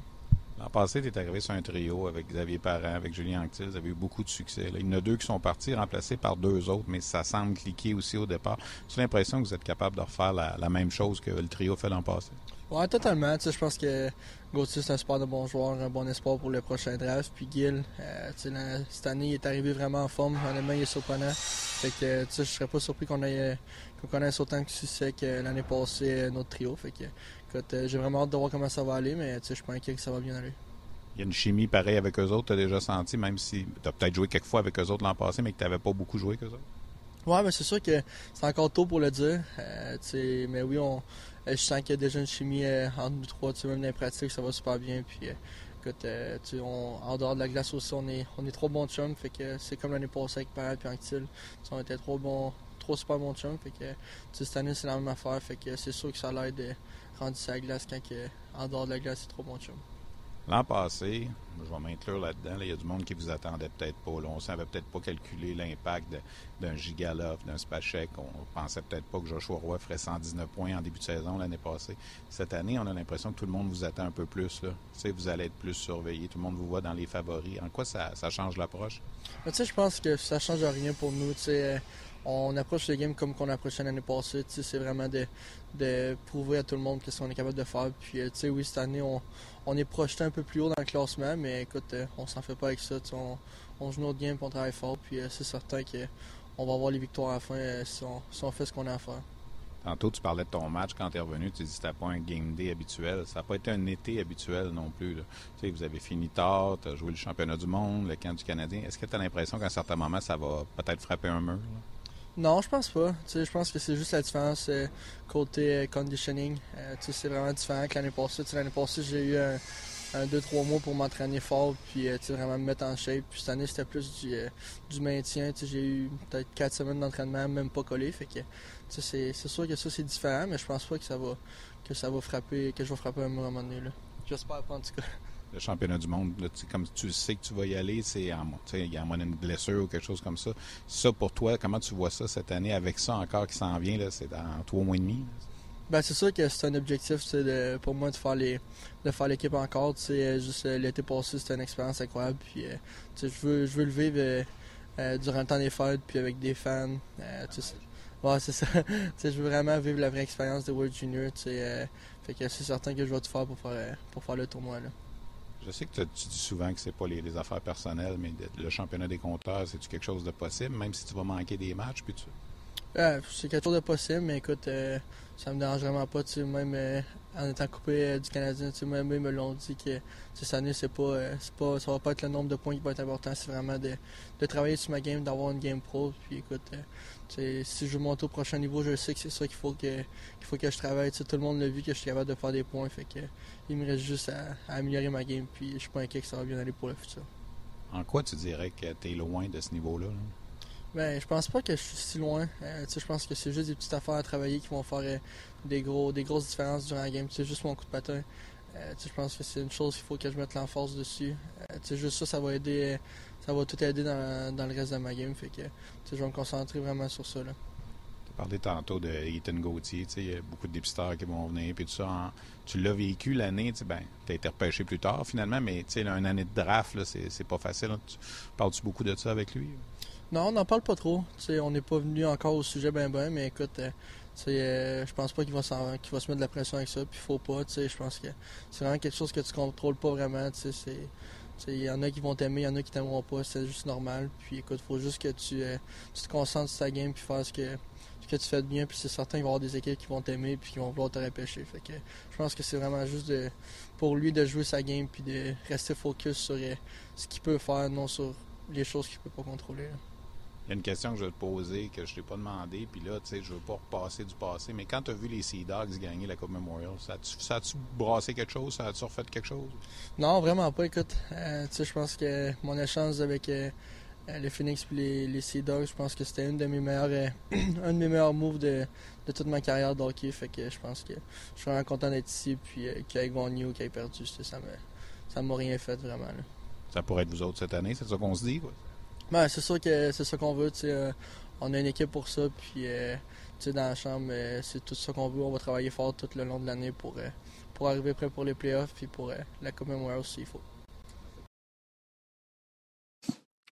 L'an passé, tu es arrivé sur un trio avec Xavier Parent, avec Julien Anctil. Vous avez eu beaucoup de succès. Il y en a deux qui sont partis, remplacés par deux autres, mais ça semble cliquer aussi au départ. J'ai l'impression que vous êtes capable de refaire la, même chose que le trio fait l'an passé? Oui, totalement. je pense que Gauthier, c'est un super de bon joueur, un bon espoir pour le prochain draft. Puis Gil, euh, cette année, il est arrivé vraiment en forme. Honnêtement, il est surprenant. Fait que, je serais pas surpris qu'on ait, qu'on connaisse autant de succès que l'année passée, notre trio. Fait que, euh, j'ai vraiment hâte de voir comment ça va aller, mais je suis pas inquiet que ça va bien aller. Il y a une chimie pareille avec eux autres, tu as déjà senti, même si tu as peut-être joué quelques fois avec eux autres l'an passé, mais que tu n'avais pas beaucoup joué avec eux autres? Ouais, mais c'est sûr que c'est encore tôt pour le dire. Euh, mais oui, on, euh, je sens qu'il y a déjà une chimie entre nous trois, même dans les pratiques, ça va super bien. Puis, écoute, en dehors de la glace aussi, on est, on est trop bons chums. Fait que c'est comme l'année passée avec Parade et Anctil. On était trop bons, trop super bons chums. Fait que cette année, c'est la même affaire. Fait que c'est sûr que ça l'aide rendu sa glace quand en dehors de la glace, c'est trop bon chum. L'an passé, je vais m'inclure là-dedans, il y a du monde qui vous attendait peut-être pas. On ne savait peut-être pas calculer l'impact d'un Gigalov, d'un Spachek. On pensait peut-être pas que Joshua Roy ferait 119 points en début de saison l'année passée. Cette année, on a l'impression que tout le monde vous attend un peu plus. Là. Vous allez être plus surveillé. Tout le monde vous voit dans les favoris. En quoi ça, change l'approche? Je pense que ça change rien pour nous. Euh, on approche le game comme qu'on approchait l'année passée. C'est vraiment de, de, prouver à tout le monde qu'est-ce qu'on est capable de faire. Puis, euh, oui, cette année, on, on, est projeté un peu plus haut dans le classement, mais écoute, euh, on s'en fait pas avec ça. On, on, joue notre game, on travaille fort. Puis, euh, c'est certain qu'on va avoir les victoires à la fin si on, fait ce qu'on a à faire. Tantôt, tu parlais de ton match quand tu es revenu. Tu dis que c'était pas un game day habituel. Ça n'a pas été un été habituel non plus. Tu vous avez fini tard, tu as joué le championnat du monde, le camp du Canadien. Est-ce que tu as l'impression qu'à un certain moment, ça va peut-être frapper un mur? Non, je pense pas. je pense que c'est juste la différence euh, côté euh, conditioning. Euh, c'est vraiment différent que l'année passée. L'année passée, j'ai eu un 2-3 mois pour m'entraîner fort puis vraiment me mettre en shape. Puis cette année, c'était plus du, maintien. J'ai eu peut-être 4 semaines d'entraînement, même pas collé. Fait que c'est sûr que ça c'est différent, mais je pense pas que ça va que ça va frapper, que je vais frapper un moment donné. J'espère pas en tout cas le championnat du monde, comme tu sais que tu vas y aller, c'est en, il y a une blessure ou quelque chose comme ça. Ça, pour toi, comment tu vois ça cette année avec ça encore qui s'en vient, c'est dans trois mois et demi? Ben, c'est sûr que c'est un objectif de, pour moi de faire les de faire l'équipe encore. Euh, juste euh, l'été passé, c'était une expérience incroyable. Puis, euh, je veux je veux le vivre durant le temps des fêtes, puis avec des fans. c'est ça. je veux vraiment vivre la vraie expérience de World Junior. fait que c'est certain que je vais tout faire pour faire pour faire le tournoi. Là. Je sais que tu dis souvent que c'est pas les, affaires personnelles, mais le championnat des compteurs, c'est-tu quelque chose de possible, même si tu vas manquer des matchs, puis tu... c'est quelque chose de possible, mais écoute, euh, ça me dérange vraiment pas, même euh, en étant coupé euh, du Canadien, même eux me l'ont dit que cette année, c'est pas, pas, ça va pas être le nombre de points qui va être important, c'est vraiment de, travailler sur ma game, d'avoir une game pro, puis écoute, si je monte au prochain niveau, je sais que c'est ça qu'il faut que, qu'il faut que je travaille. tout le monde l'a vu que je suis capable de faire des points. Fait que, il me reste juste à, améliorer ma game. Puis je suis pas inquiet que ça va bien aller pour le futur. En quoi tu dirais que tu es loin de ce niveau-là? Ben, je pense pas que je suis si loin. Euh, je pense que c'est juste des petites affaires à travailler qui vont faire euh, des, gros, des grosses différences durant la game. C'est juste mon coup de patin. Euh, je pense que c'est une chose qu'il faut que je mette l'emphase dessus. juste ça, ça va aider ça va tout aider dans, dans, le reste de ma game. Fait que je vais me concentrer vraiment sur ça. Tu parlé tantôt de Ethan Gauthier. Il y a beaucoup de dépisteurs qui vont venir. Puis tout ça, tu l'as vécu l'année. Ben, tu as été repêché plus tard finalement, mais une année de draft, c'est pas facile. Parles-tu beaucoup de ça avec lui? Non, on n'en parle pas trop. on n'est pas venu encore au sujet ben ben, mais écoute, euh, euh, je pense pas qu'il va, va se mettre de la pression avec ça, puis faut pas. Je pense que c'est vraiment quelque chose que tu contrôles pas vraiment. Il y en a qui vont t'aimer, il y en a qui t'aimeront pas, c'est juste normal. Puis écoute, faut juste que tu, euh, te concentres sur ta game puis faire ce que, que tu fais de bien. Puis c'est certain qu'il va y avoir des équipes qui vont t'aimer puis qui vont vouloir te repêcher. Fait que je pense que c'est vraiment juste pour lui de jouer sa game puis de rester focus sur euh, ce qu'il peut faire, non sur les choses qu'il peut pas contrôler. Il y a une question que je vais te poser que je t'ai pas demandé, puis là, tu sais, je veux pas repasser du passé, mais quand tu as vu les Sea Dogs gagner la Coupe Memorial, ça a-tu brassé quelque chose? Ça a-tu refait quelque chose? Non, vraiment pas. Écoute, euh, tu sais, je pense que mon échange avec euh, les Phoenix et les, les Sea Dogs, je pense que c'était une de mes meilleures, un de mes meilleurs moves de, toute ma carrière de hockey. Fait que je pense que je suis vraiment content d'être ici, puis qu'il ait gagné ou qu'il ait perdu, ça m'a, m'a rien fait vraiment. Ça pourrait être vous autres cette année, c'est ça qu'on se dit? Quoi? Ben, c'est sûr que c'est ça qu'on veut. Euh, on a une équipe pour ça. Puis euh, dans la chambre, euh, c'est tout ça qu'on veut. On va travailler fort tout le long de l'année pour, pour arriver prêt pour les playoffs puis pour la Coupe Memorial s'il faut.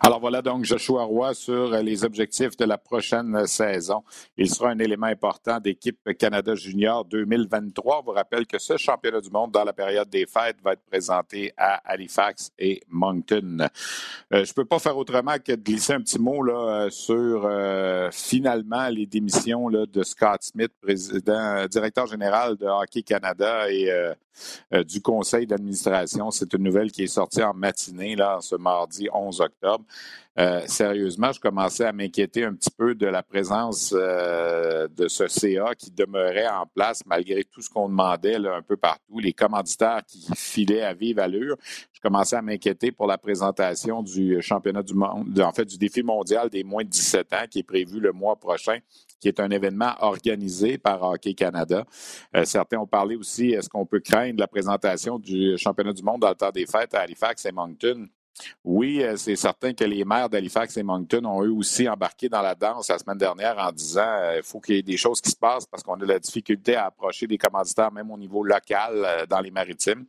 Alors voilà donc Joshua Roy sur les objectifs de la prochaine saison. Il sera un élément important d'équipe Canada Junior 2023. On vous rappelle que ce championnat du monde dans la période des fêtes va être présenté à Halifax et Moncton. Euh, je ne peux pas faire autrement que de glisser un petit mot là, sur euh, finalement les démissions de Scott Smith, président, directeur général de Hockey Canada et euh, du conseil d'administration. C'est une nouvelle qui est sortie en matinée, là, ce mardi 11 octobre. Euh, sérieusement, je commençais à m'inquiéter un petit peu de la présence euh, de ce CA qui demeurait en place malgré tout ce qu'on demandait un peu partout, les commanditaires qui filaient à vive allure. Je commençais à m'inquiéter pour la présentation du championnat du monde, en fait du défi mondial des moins de 17 ans qui est prévu le mois prochain qui est un événement organisé par Hockey Canada. Euh, certains ont parlé aussi, est-ce qu'on peut craindre la présentation du championnat du monde dans le temps des fêtes à Halifax et Moncton? Oui, euh, c'est certain que les maires d'Halifax et Moncton ont eux aussi embarqué dans la danse la semaine dernière en disant qu'il euh, faut qu'il y ait des choses qui se passent parce qu'on a de la difficulté à approcher des commanditaires même au niveau local euh, dans les maritimes.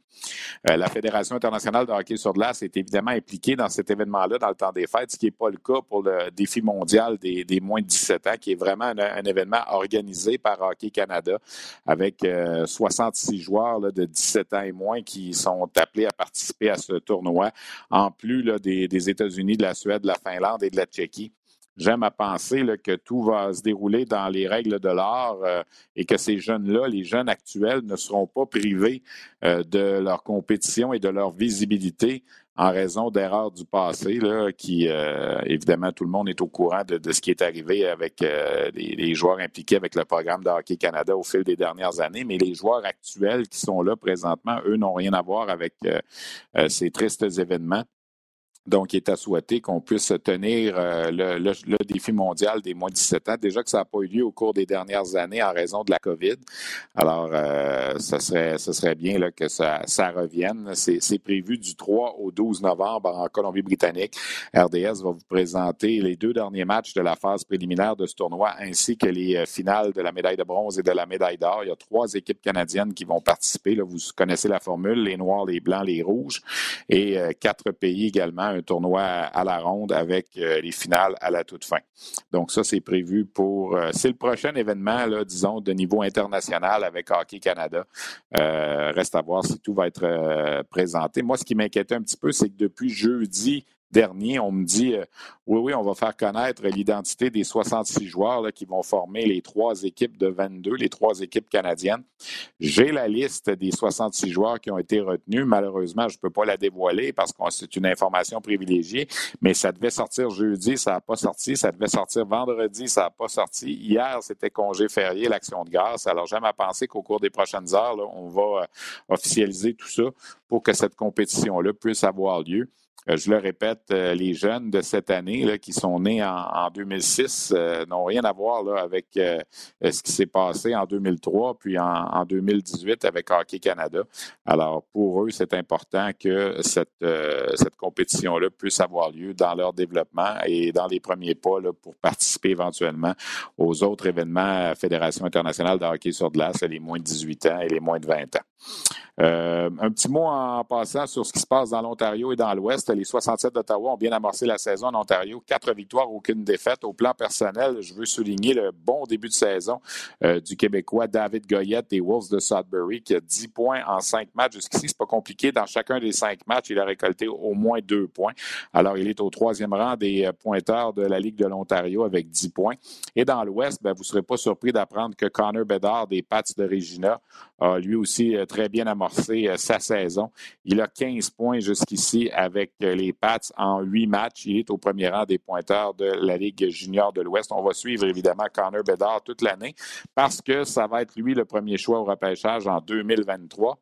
la Fédération internationale de hockey sur glace est évidemment impliquée dans cet événement-là dans le temps des fêtes, ce qui n'est pas le cas pour le défi mondial des, moins de 17 ans, qui est vraiment un, événement organisé par Hockey Canada avec 66 joueurs de 17 ans et moins qui sont appelés à participer à ce tournoi en plus des, États-Unis, de la Suède, de la Finlande et de la Tchéquie. J'aime à penser que tout va se dérouler dans les règles de l'art euh, et que ces jeunes-là, les jeunes actuels, ne seront pas privés euh, de leur compétition et de leur visibilité en raison d'erreurs du passé, qui, euh, évidemment, tout le monde est au courant de, ce qui est arrivé avec les, les, joueurs impliqués avec le programme de Hockey Canada au fil des dernières années, mais les joueurs actuels qui sont là présentement, eux, n'ont rien à voir avec ces tristes événements. Donc, il est à souhaiter qu'on puisse tenir euh, le, défi mondial des moins de 17 ans. Déjà que ça n'a pas eu lieu au cours des dernières années en raison de la COVID. Alors, euh, ce, serait, serait bien que ça, revienne. C'est prévu du 3 au 12 novembre en Colombie-Britannique. RDS va vous présenter les deux derniers matchs de la phase préliminaire de ce tournoi ainsi que les euh, finales de la médaille de bronze et de la médaille d'or. Il y a trois équipes canadiennes qui vont participer. Vous connaissez la formule, les noirs, les blancs, les rouges. Et quatre pays également un tournoi à la ronde avec les finales à la toute fin. Donc ça, c'est prévu pour... c'est le prochain événement, disons, de niveau international avec Hockey Canada. reste à voir si tout va être présenté. Moi, ce qui m'inquiétait un petit peu, c'est que depuis jeudi, dernier, on me dit euh, oui, oui, on va faire connaître l'identité des 66 joueurs qui vont former les trois équipes de 22, les trois équipes canadiennes. J'ai la liste des 66 joueurs qui ont été retenus. Malheureusement, je ne peux pas la dévoiler parce que c'est une information privilégiée, mais ça devait sortir jeudi, ça n'a pas sorti. Ça devait sortir vendredi, ça n'a pas sorti. Hier, c'était congé férié, l'action de grâce. Alors, j'aime à penser qu'au cours des prochaines heures, on va euh, officialiser tout ça pour que cette compétition-là puisse avoir lieu. Euh, je le répète, euh, les jeunes de cette année qui sont nés en, 2006 euh, n'ont rien à voir avec ce qui s'est passé en 2003 puis en, 2018 avec Hockey Canada. Alors, pour eux, c'est important que cette, cette compétition-là puisse avoir lieu dans leur développement et dans les premiers pas pour participer éventuellement aux autres événements Fédération internationale de hockey sur glace, les moins de 18 ans et les moins de 20 ans. Euh, un petit mot en passant sur ce qui se passe dans l'Ontario et dans l'Ouest. Les 67 d'Ottawa ont bien amorcé la saison en Ontario. Quatre victoires, aucune défaite. Au plan personnel, je veux souligner le bon début de saison euh, du Québécois David Goyette des Wolves de Sudbury qui a 10 points en cinq matchs. Jusqu'ici, c'est pas compliqué. Dans chacun des cinq matchs, il a récolté au moins deux points. Alors, il est au troisième rang des euh, pointeurs de la Ligue de l'Ontario avec 10 points. Et dans l'Ouest, ben, vous ne serez pas surpris d'apprendre que Connor Bedard des Pats de Regina a lui aussi très bien amorcé euh, sa saison. Il a 15 points jusqu'ici avec euh, les Pats en huit matchs. Il est au premier rang des pointeurs de la Ligue junior de l'Ouest. On va suivre évidemment Connor Bedard toute l'année parce que ça va être lui le premier choix au repêchage en 2023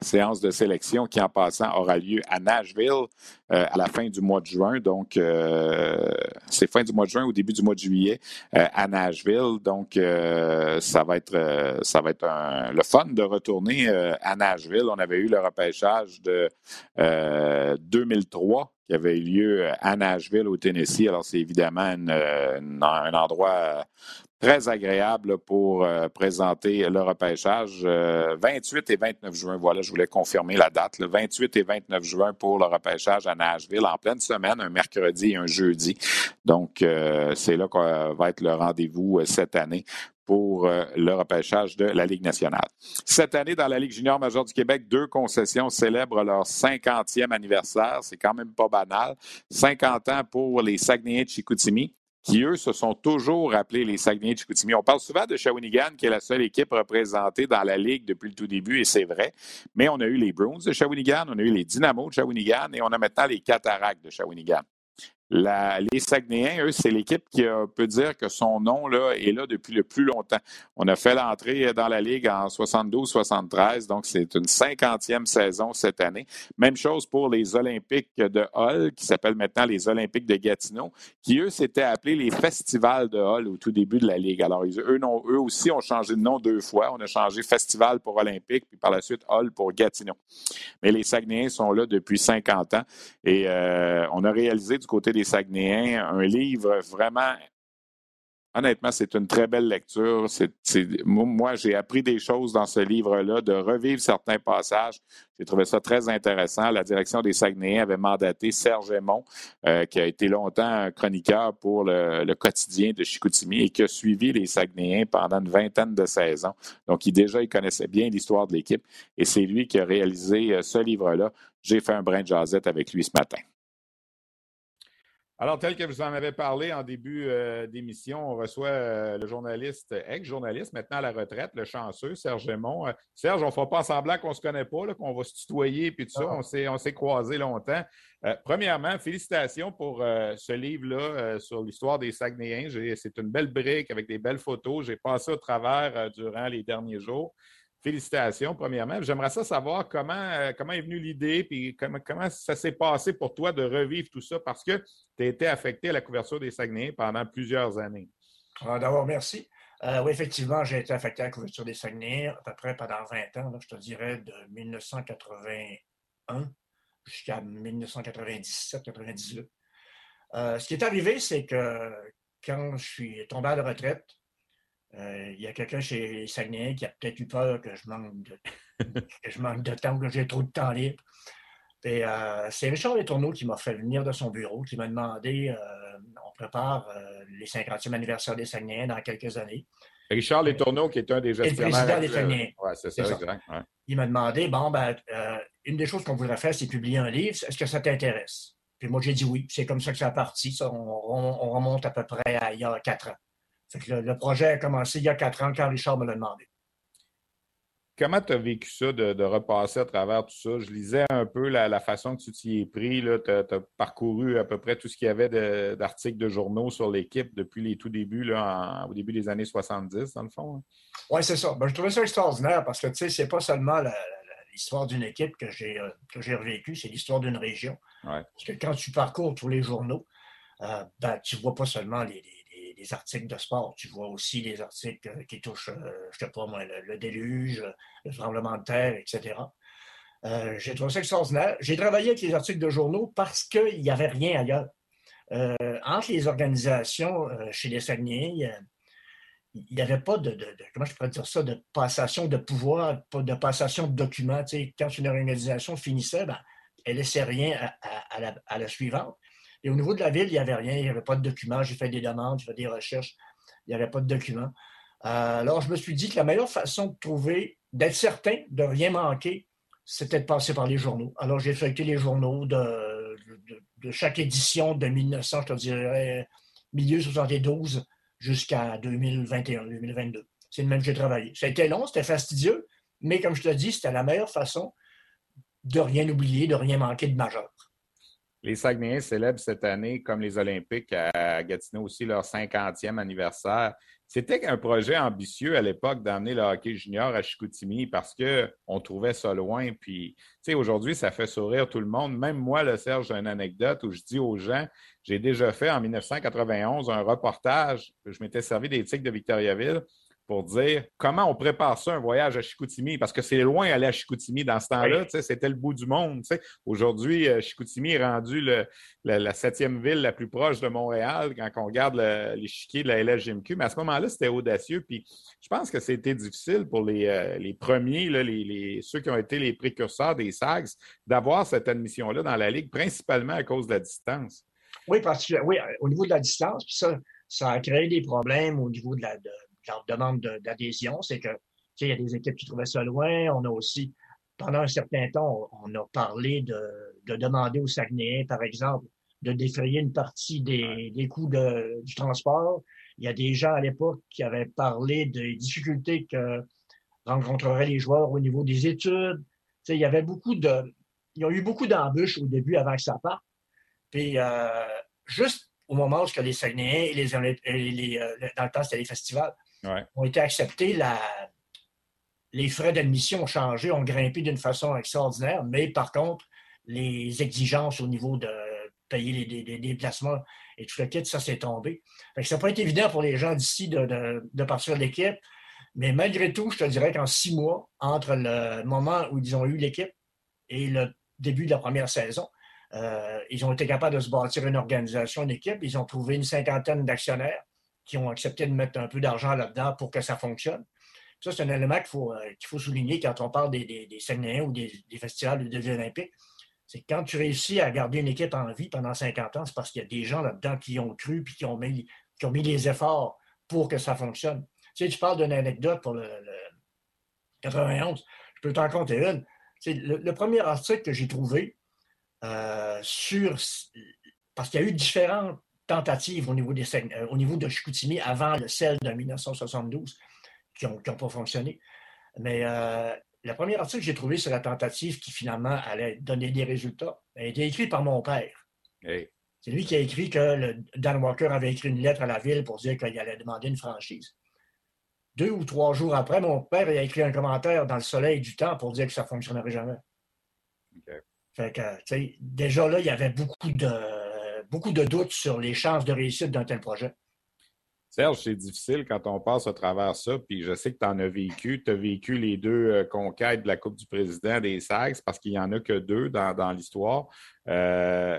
séance de sélection qui, en passant, aura lieu à Nashville euh, à la fin du mois de juin. Donc, euh, c'est fin du mois de juin ou début du mois de juillet euh, à Nashville. Donc, ça va être, ça va être le fun de retourner à Nashville. On avait eu le repêchage de 2003 qui avait eu lieu à Nashville, au Tennessee. Alors, c'est évidemment un endroit très agréable pour euh, présenter le repêchage. 28 euh, et 29 juin, voilà, je voulais confirmer la date. Le 28 et 29 juin pour le repêchage à Nashville en pleine semaine, un mercredi et un jeudi. Donc, euh, c'est là qu'on va être le rendez-vous cette année pour le repêchage de la Ligue nationale. Cette année, dans la Ligue junior majeure du Québec, deux concessions célèbrent leur 50e anniversaire. C'est quand même pas banal. 50 ans pour les Saguenayens de Chicoutimi qui, eux, se sont toujours appelés les Saguenay de Chicoutimi. On parle souvent de Shawinigan, qui est la seule équipe représentée dans la Ligue depuis le tout début, et c'est vrai. Mais on a eu les Bruins de Shawinigan, on a eu les Dynamos de Shawinigan, et on a maintenant les Cataractes de Shawinigan les Saguenayens, eux, c'est l'équipe qui peut dire que son nom là, est là depuis le plus longtemps. On a fait l'entrée dans la Ligue en 72-73, donc c'est une cinquantième saison cette année. Même chose pour les Olympiques de Hall, qui s'appellent maintenant les Olympiques de Gatineau, qui, eux, s'étaient appelés les Festivals de Hall au tout début de la Ligue. Alors, eux, eux aussi ont changé de nom deux fois. On a changé Festival pour Olympique, puis par la suite Hall pour Gatineau. Mais les Saguenayens sont là depuis 50 ans et euh, on a réalisé du côté des Saguenayens, un livre vraiment honnêtement, c'est une très belle lecture. moi, j'ai appris des choses dans ce livre-là, de revivre certains passages. J'ai trouvé ça très intéressant. La direction des Saguenayens avait mandaté Serge Aymon, euh, qui a été longtemps chroniqueur pour le, quotidien de Chicoutimi et qui a suivi les Saguenayens pendant une vingtaine de saisons. Donc, il, déjà, il connaissait bien l'histoire de l'équipe et c'est lui qui a réalisé euh, ce livre-là. J'ai fait un brin de jasette avec lui ce matin. Alors, tel que vous en avez parlé en début euh, d'émission, on reçoit euh, le journaliste, ex-journaliste, maintenant à la retraite, le chanceux, Serge Raymond. Euh, Serge, on ne fera pas semblant qu'on ne se connaît pas, qu'on va se tutoyer puis tout ça. Ah. On s'est croisés longtemps. premièrement, félicitations pour ce livre-là sur l'histoire des Saguenayens. C'est une belle brique avec des belles photos. J'ai passé au travers durant les derniers jours. Félicitations, premièrement. J'aimerais savoir comment, euh, comment est venue l'idée, puis comment, comment ça s'est passé pour toi de revivre tout ça, parce que tu as été affecté à la couverture des Saguenay pendant plusieurs années. Ah, d'abord, merci. Euh, oui, effectivement, j'ai été affecté à la couverture des Saguenay à peu près pendant 20 ans, je te dirais de 1981 jusqu'à 1997-98. Euh, ce qui est arrivé, c'est que quand je suis tombé à la retraite, il y a quelqu'un chez Saguenay qui a peut-être eu peur que je manque de, que je manque de temps, que j'ai trop de temps libre. Et c'est Richard Letourneau qui m'a fait venir de son bureau, qui m'a demandé on prépare les 50e anniversaire des Saguenayens dans quelques années. Richard Letourneau, qui est un des gestionnaires. Le président des Oui, c'est ça, exact. Il m'a demandé bon, ben, une des choses qu'on voudrait faire, c'est publier un livre. Est-ce que ça t'intéresse? Puis moi, j'ai dit oui. C'est comme ça que ça a parti. Ça, on, remonte à peu près à il y a quatre ans. Le, projet a commencé il y a quatre ans quand Richard me l'a demandé. Comment tu as vécu ça de, repasser à travers tout ça? Je lisais un peu la, façon que tu t'y es pris. Tu as, parcouru à peu près tout ce qu'il y avait d'articles de, journaux sur l'équipe depuis les tout débuts, là, au début des années 70, dans le fond. Hein? Oui, c'est ça. Ben, je trouvais ça extraordinaire parce que, tu sais, c'est pas seulement l'histoire d'une équipe que j'ai euh, revécue, c'est l'histoire d'une région. Parce que quand tu parcours tous les journaux, euh, ben, tu ne vois pas seulement les, articles de sport, tu vois aussi les articles euh, qui touchent, je sais pas moi, le, déluge, le tremblement de terre, etc. j'ai trouvé ça extraordinaire. J'ai travaillé avec les articles de journaux parce qu'il n'y avait rien ailleurs. entre les organisations chez les Saguenayens, il n'y avait pas de, comment je pourrais dire ça, de passation de pouvoir, de passation de documents. quand une organisation finissait, ben, elle laissait rien à, la, suivante. Et au niveau de la ville, il n'y avait rien, il n'y avait pas de documents. J'ai fait des demandes, j'ai fait des recherches, il n'y avait pas de documents. Euh, alors, je me suis dit que la meilleure façon de trouver, d'être certain de rien manquer, c'était de passer par les journaux. Alors, j'ai feuilleté les journaux de, chaque édition de 1900, je te dirais, milieu 72 jusqu'à 2021-2022. C'est le même que j'ai travaillé. Été long, c'était fastidieux, mais comme je te dis, c'était la meilleure façon de rien oublier, de rien manquer de majeur. Les Saguenayens célèbrent cette année, comme les Olympiques à Gatineau aussi, leur 50e anniversaire. C'était un projet ambitieux à l'époque d'amener le hockey junior à Chicoutimi parce qu'on trouvait ça loin. Puis, aujourd'hui, ça fait sourire tout le monde. Même moi, le Serge, j'ai une anecdote où je dis aux gens, j'ai déjà fait en 1991 un reportage, je m'étais servi des tics de Victoriaville pour dire comment on prépare ça, un voyage à Chicoutimi, parce que c'est loin aller à Chicoutimi dans ce temps-là, c'était le bout du monde. Aujourd'hui, euh, Chicoutimi est rendu la, septième ville la plus proche de Montréal quand on regarde l'échiquier de la LSGMQ, mais à ce moment-là, c'était audacieux. Puis je pense que c'était difficile pour les, euh, premiers, les, ceux qui ont été les précurseurs des SAGs, d'avoir cette admission-là dans la Ligue, principalement à cause de la distance. Oui, parce que, oui, au niveau de la distance, puis ça, ça a créé des problèmes au niveau de la, leur demande d'adhésion, c'est que il y a des équipes qui trouvaient ça loin. On a aussi, pendant un certain temps, on, a parlé de, de, demander aux Saguenayens, par exemple, de défrayer une partie des, des coûts de, du transport. Il y a des gens à l'époque qui avaient parlé des difficultés que rencontreraient les joueurs au niveau des études. sais, il y avait beaucoup de. Ils ont eu beaucoup d'embûches au début avant que ça parte. Puis euh, juste au moment où les Saguenayens et les, les, euh, dans le temps, c'était les festivals, ont été acceptés, les frais d'admission ont changé, ont grimpé d'une façon extraordinaire, mais par contre, les exigences au niveau de payer les, déplacements et tout le kit, ça s'est tombé. ça n'a pas été évident pour les gens d'ici de, partir de l'équipe, mais malgré tout, je te dirais qu'en six mois, entre le moment où ils ont eu l'équipe et le début de la première saison, euh, ils ont été capables de se bâtir une organisation, une équipe. Ils ont trouvé une cinquantaine d'actionnaires qui ont accepté de mettre un peu d'argent là-dedans pour que ça fonctionne. Ça, c'est un élément qu'il faut, euh, souligner quand on parle des, des, des ou des, festivals des Jeux olympiques. C'est quand tu réussis à garder une équipe en vie pendant 50 ans, c'est parce qu'il y a des gens là-dedans qui ont cru et qui ont, mis, qui ont mis les efforts pour que ça fonctionne. Tu sais, tu parles d'une anecdote pour le, 91. Je peux t'en compter une. Le, le, premier article que j'ai trouvé euh, sur. Parce qu'il y a eu différentes tentatives au niveau, des, euh, au niveau de Chicoutimi avant le celle de 1972 qui n'ont pas fonctionné. Mais euh, le premier article que j'ai trouvé sur la tentative qui finalement allait donner des résultats a été écrit par mon père. C'est lui qui a écrit que le, Dan Walker avait écrit une lettre à la ville pour dire qu'il allait demander une franchise. Deux ou trois jours après, mon père a écrit un commentaire dans le Soleil du Temps pour dire que ça ne fonctionnerait jamais. Fait que, déjà là, il y avait beaucoup de, beaucoup de doutes sur les chances de réussite d'un tel projet. Serge, c'est difficile quand on passe à travers ça, puis je sais que tu en as vécu. Tu as vécu les deux euh, conquêtes de la Coupe du Président des Sags, parce qu'il n'y en a que deux dans, l'histoire. Euh,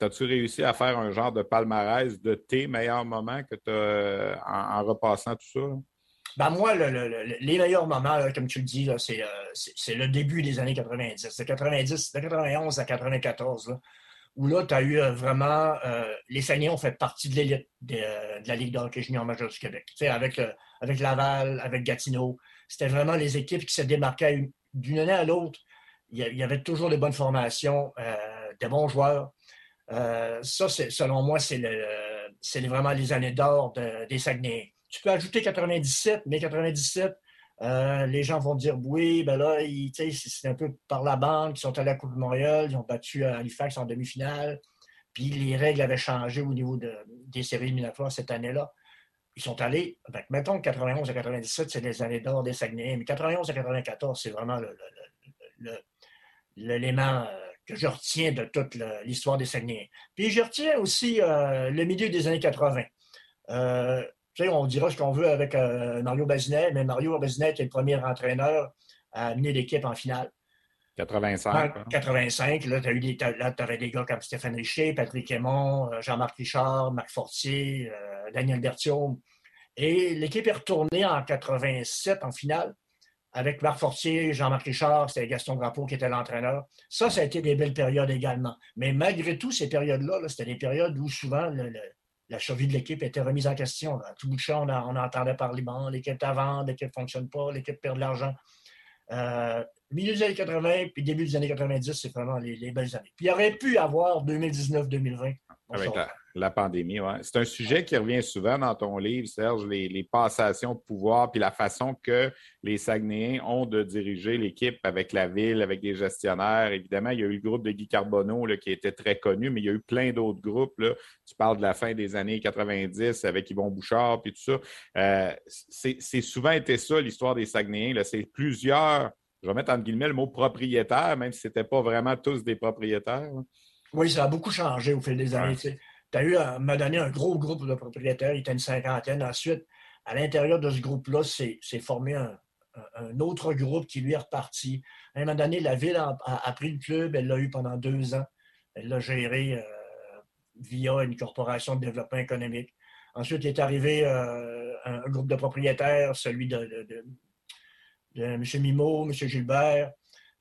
As-tu réussi à faire un genre de palmarès de tes meilleurs moments que as en, repassant tout ça? Ben moi, les meilleurs moments, comme tu le dis, euh, c'est le début des années 90. De 90, de 91 à 94, où là, tu as eu euh, vraiment. Euh, les Saguenay ont fait partie de l'élite de, la Ligue de hockey junior majeur du Québec. avec, avec Laval, avec Gatineau. C'était vraiment les équipes qui se démarquaient d'une année à l'autre. Il y avait toujours des bonnes formations, des bons joueurs. ça, selon moi, c'est vraiment les années d'or des Saguenay tu peux ajouter 97, mais 97, euh, les gens vont dire oui, ben là, c'est un peu par la bande, ils sont allés à la Coupe de Montréal, ils ont battu euh, Halifax en demi-finale, puis les règles avaient changé au niveau des séries éliminatoires cette année-là. Ils sont allés, mettons que 91 à 97, c'est les années d'or des Saguenay, mais 91 à 94, c'est vraiment l'élément euh, que je retiens de toute l'histoire des Saguenay. Puis je retiens aussi le milieu des années 80 on dira ce qu'on veut avec euh, Mario Bazinet, mais Mario Bazinet était le premier entraîneur à amener l'équipe en finale. 85. 85. Là, tu avais des gars comme Stéphane Richer, Patrick Aymon, euh, Jean-Marc Richard, Marc Fortier, euh, Daniel Berthiaume. Et l'équipe est retournée en 87 en finale avec Marc Fortier, Jean-Marc Richard, c'était Gaston Drapeau qui était l'entraîneur. Ça, ça a été des belles périodes également. Mais malgré tout, ces périodes-là, -là, c'était des périodes où souvent le, la survie de l'équipe était remise en question. À tout bout de champ, on, entendait parler bon, l'équipe vendre, l'équipe ne fonctionne pas, l'équipe perd de l'argent. Euh, milieu des années 80 puis début des années 90, c'est vraiment les, belles années. Puis il aurait pu avoir 2019-2020. La, pandémie, oui. C'est un sujet qui revient souvent dans ton livre, Serge, les, passations de pouvoir, puis la façon que les Saguenayens ont de diriger l'équipe avec la ville, avec des gestionnaires. Évidemment, il y a eu le groupe de Guy Carbonneau qui était très connu, mais il y a eu plein d'autres groupes. Là. Tu parles de la fin des années 90 avec Yvon Bouchard, puis tout ça. Euh, c'est souvent été ça, l'histoire des Saguenayens. C'est plusieurs je vais mettre en guillemets le mot propriétaire, même si ce n'étaient pas vraiment tous des propriétaires. Oui, ça a beaucoup changé au fil des années. Tu as eu, à m'a donné un gros groupe de propriétaires, il était une cinquantaine. Ensuite, à l'intérieur de ce groupe-là, c'est formé un, autre groupe qui lui est reparti. À un moment donné, la ville a, pris le club, elle l'a eu pendant deux ans. Elle l'a géré euh, via une corporation de développement économique. Ensuite, il est arrivé euh, un, groupe de propriétaires, celui de, de M. Mimo, M. Gilbert,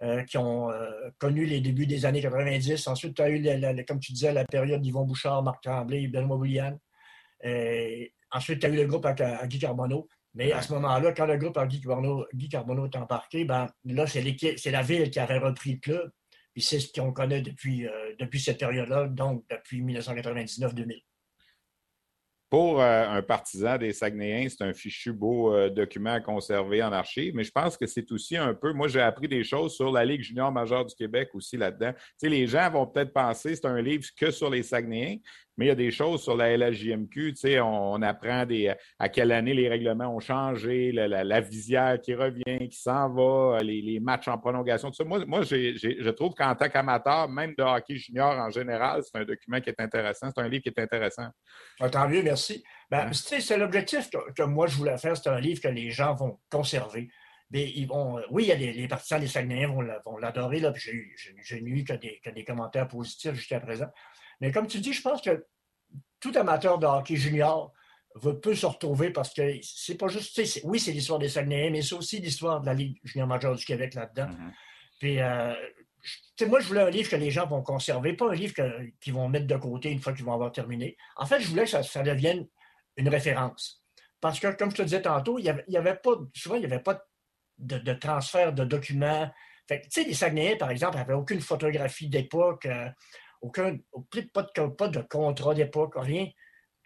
euh, qui ont euh, connu les débuts des années 90. Ensuite, tu as eu, comme tu disais, la période d'Yvon Bouchard, Marc Tremblay, Benoît Boulian. ensuite, tu as eu le groupe à, Guy Carbonneau. Mais à ce moment-là, quand le groupe à Guy Carbonneau, Guy Carbonneau est embarqué, ben, là, c'est la ville qui avait repris le club. Puis c'est ce qu'on connaît depuis, euh, depuis cette période-là, donc depuis 1999-2000. Pour euh, un partisan des Saguenayens, c'est un fichu beau euh, document à conserver en archive, mais je pense que c'est aussi un peu. Moi, j'ai appris des choses sur la Ligue junior majeure du Québec aussi là-dedans. Tu sais, les gens vont peut-être penser que c'est un livre que sur les Saguenayens, mais il y a des choses sur la LHJMQ. Tu sais, on, apprend des, à quelle année les règlements ont changé, la, visière qui revient, qui s'en va, les, matchs en prolongation. Tout ça. Moi, moi je trouve qu'en tant qu'amateur, même de hockey junior en général, c'est un document qui est intéressant. C'est un livre qui est intéressant. Ah, tant mieux, merci. Ben, hein? C'est l'objectif que, moi, je voulais faire. C'est un livre que les gens vont conserver. Mais ils vont, oui, il y a les, partisans des Saguenayens vont l'adorer. J'ai eu que des, que des commentaires positifs jusqu'à présent. Mais comme tu dis, je pense que tout amateur de hockey junior veut, peut se retrouver parce que c'est pas juste, oui, c'est l'histoire des Saguenayens, mais c'est aussi l'histoire de la Ligue junior majeure du Québec là-dedans. Mm-hmm. Puis, euh, moi, je voulais un livre que les gens vont conserver, pas un livre qu'ils vont mettre de côté une fois qu'ils vont avoir terminé. En fait, je voulais que ça, devienne une référence. Parce que, comme je te disais tantôt, il y avait, pas, souvent, il n'y avait pas de, transfert de documents. tu sais, les Saguenayens, par exemple, n'avaient aucune photographie d'époque. Euh, aucun, pas de, pas de contrat d'époque, rien.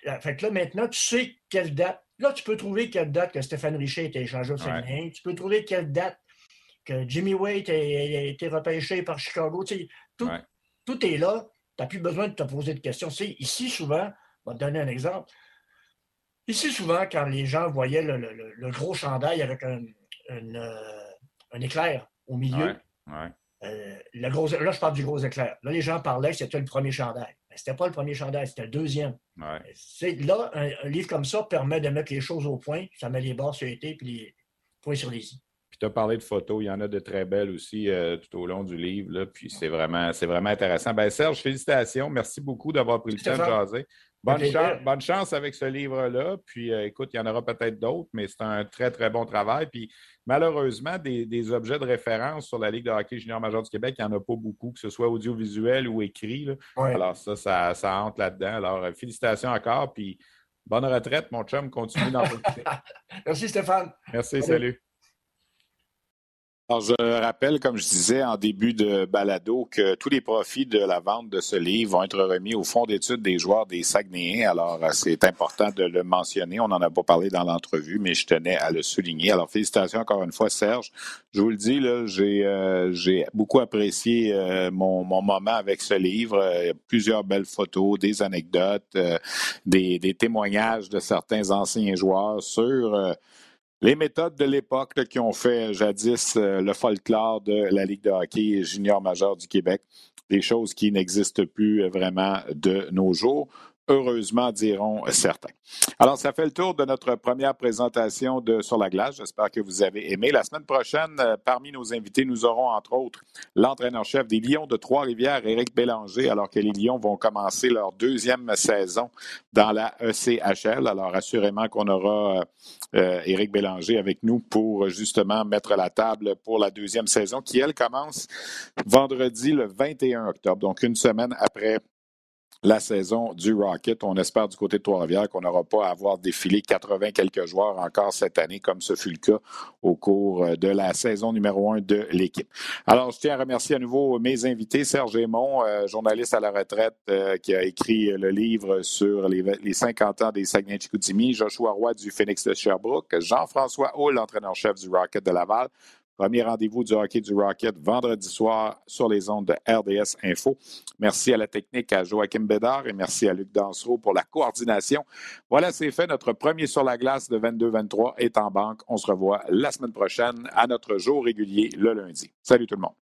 Euh, fait que là, maintenant, tu sais quelle date. Là, tu peux trouver quelle date que Stéphane Richer a été échangé au Sénat. Tu peux trouver quelle date que Jimmy Waite a, été repêché par Chicago. tout, tout est là. Tu n'as plus besoin de te poser de questions. ici, souvent, je vais te donner un exemple. Ici, souvent, quand les gens voyaient le, gros chandail avec un, euh, un, éclair au milieu, euh, le gros, là, je parle du gros éclair. Là, les gens parlaient que c'était le premier chandail. Mais ce n'était pas le premier chandail, c'était le deuxième. Là, un, livre comme ça permet de mettre les choses au point. Ça met les barres sur les T puis les points sur les i. Puis tu as parlé de photos, il y en a de très belles aussi euh, tout au long du livre. Là, puis c'est vraiment, c'est vraiment intéressant. Ben, Serge, félicitations. Merci beaucoup d'avoir pris le temps de jaser. Bonne, chance, bonne chance avec ce livre-là. Puis euh, écoute, il y en aura peut-être d'autres, mais c'est un très, très bon travail. Puis malheureusement, des, objets de référence sur la Ligue de hockey junior major du Québec, il n'y en a pas beaucoup, que ce soit audiovisuel ou écrit. Alors ça, ça, ça entre là-dedans. Alors euh, félicitations encore. Puis bonne retraite, mon chum. Continue dans Merci Stéphane. Merci, salut. Alors, je rappelle, comme je disais en début de balado, que tous les profits de la vente de ce livre vont être remis au Fonds d'études des joueurs des Saguenayens. Alors, euh, c'est important de le mentionner. On n'en a pas parlé dans l'entrevue, mais je tenais à le souligner. Alors, félicitations encore une fois, Serge. Je vous le dis, là, j'ai, euh, beaucoup apprécié euh, mon, mon, moment avec ce livre. plusieurs belles photos, des anecdotes, des, des, témoignages de certains anciens joueurs sur les méthodes de l'époque qui ont fait jadis euh, le folklore de la Ligue de hockey junior majeur du Québec, des choses qui n'existent plus euh, vraiment de nos jours. Heureusement, diront certains. Alors, ça fait le tour de notre première présentation de Sur la glace. J'espère que vous avez aimé. La semaine prochaine, euh, parmi nos invités, nous aurons entre autres l'entraîneur-chef des Lions de Trois-Rivières, Éric Bélanger, alors que les Lions vont commencer leur deuxième saison dans la ECHL. Alors, assurément qu'on aura euh, Éric Bélanger avec nous pour justement mettre la table pour la deuxième saison qui, elle, commence vendredi le 21 octobre, donc une semaine après la saison du Rocket. On espère du côté de Trois-Rivières qu'on n'aura pas à avoir défilé 80 quelques joueurs encore cette année, comme ce fut le cas au cours euh, de la saison numéro un de l'équipe. Alors, je tiens à remercier à nouveau mes invités, Serge Aymon, euh, journaliste à la retraite, euh, qui a écrit le livre sur les, les 50 ans des Saguenay-Chicoutimi, Joshua Roy du Phoenix de Sherbrooke, Jean-François Hull, l'entraîneur-chef du Rocket de Laval, Premier rendez-vous du hockey du Rocket vendredi soir sur les ondes de RDS Info. Merci à la technique à Joachim Bédard et merci à Luc Dansereau pour la coordination. Voilà, c'est fait. Notre premier sur la glace de 22-23 est en banque. On se revoit la semaine prochaine à notre jour régulier le lundi. Salut tout le monde.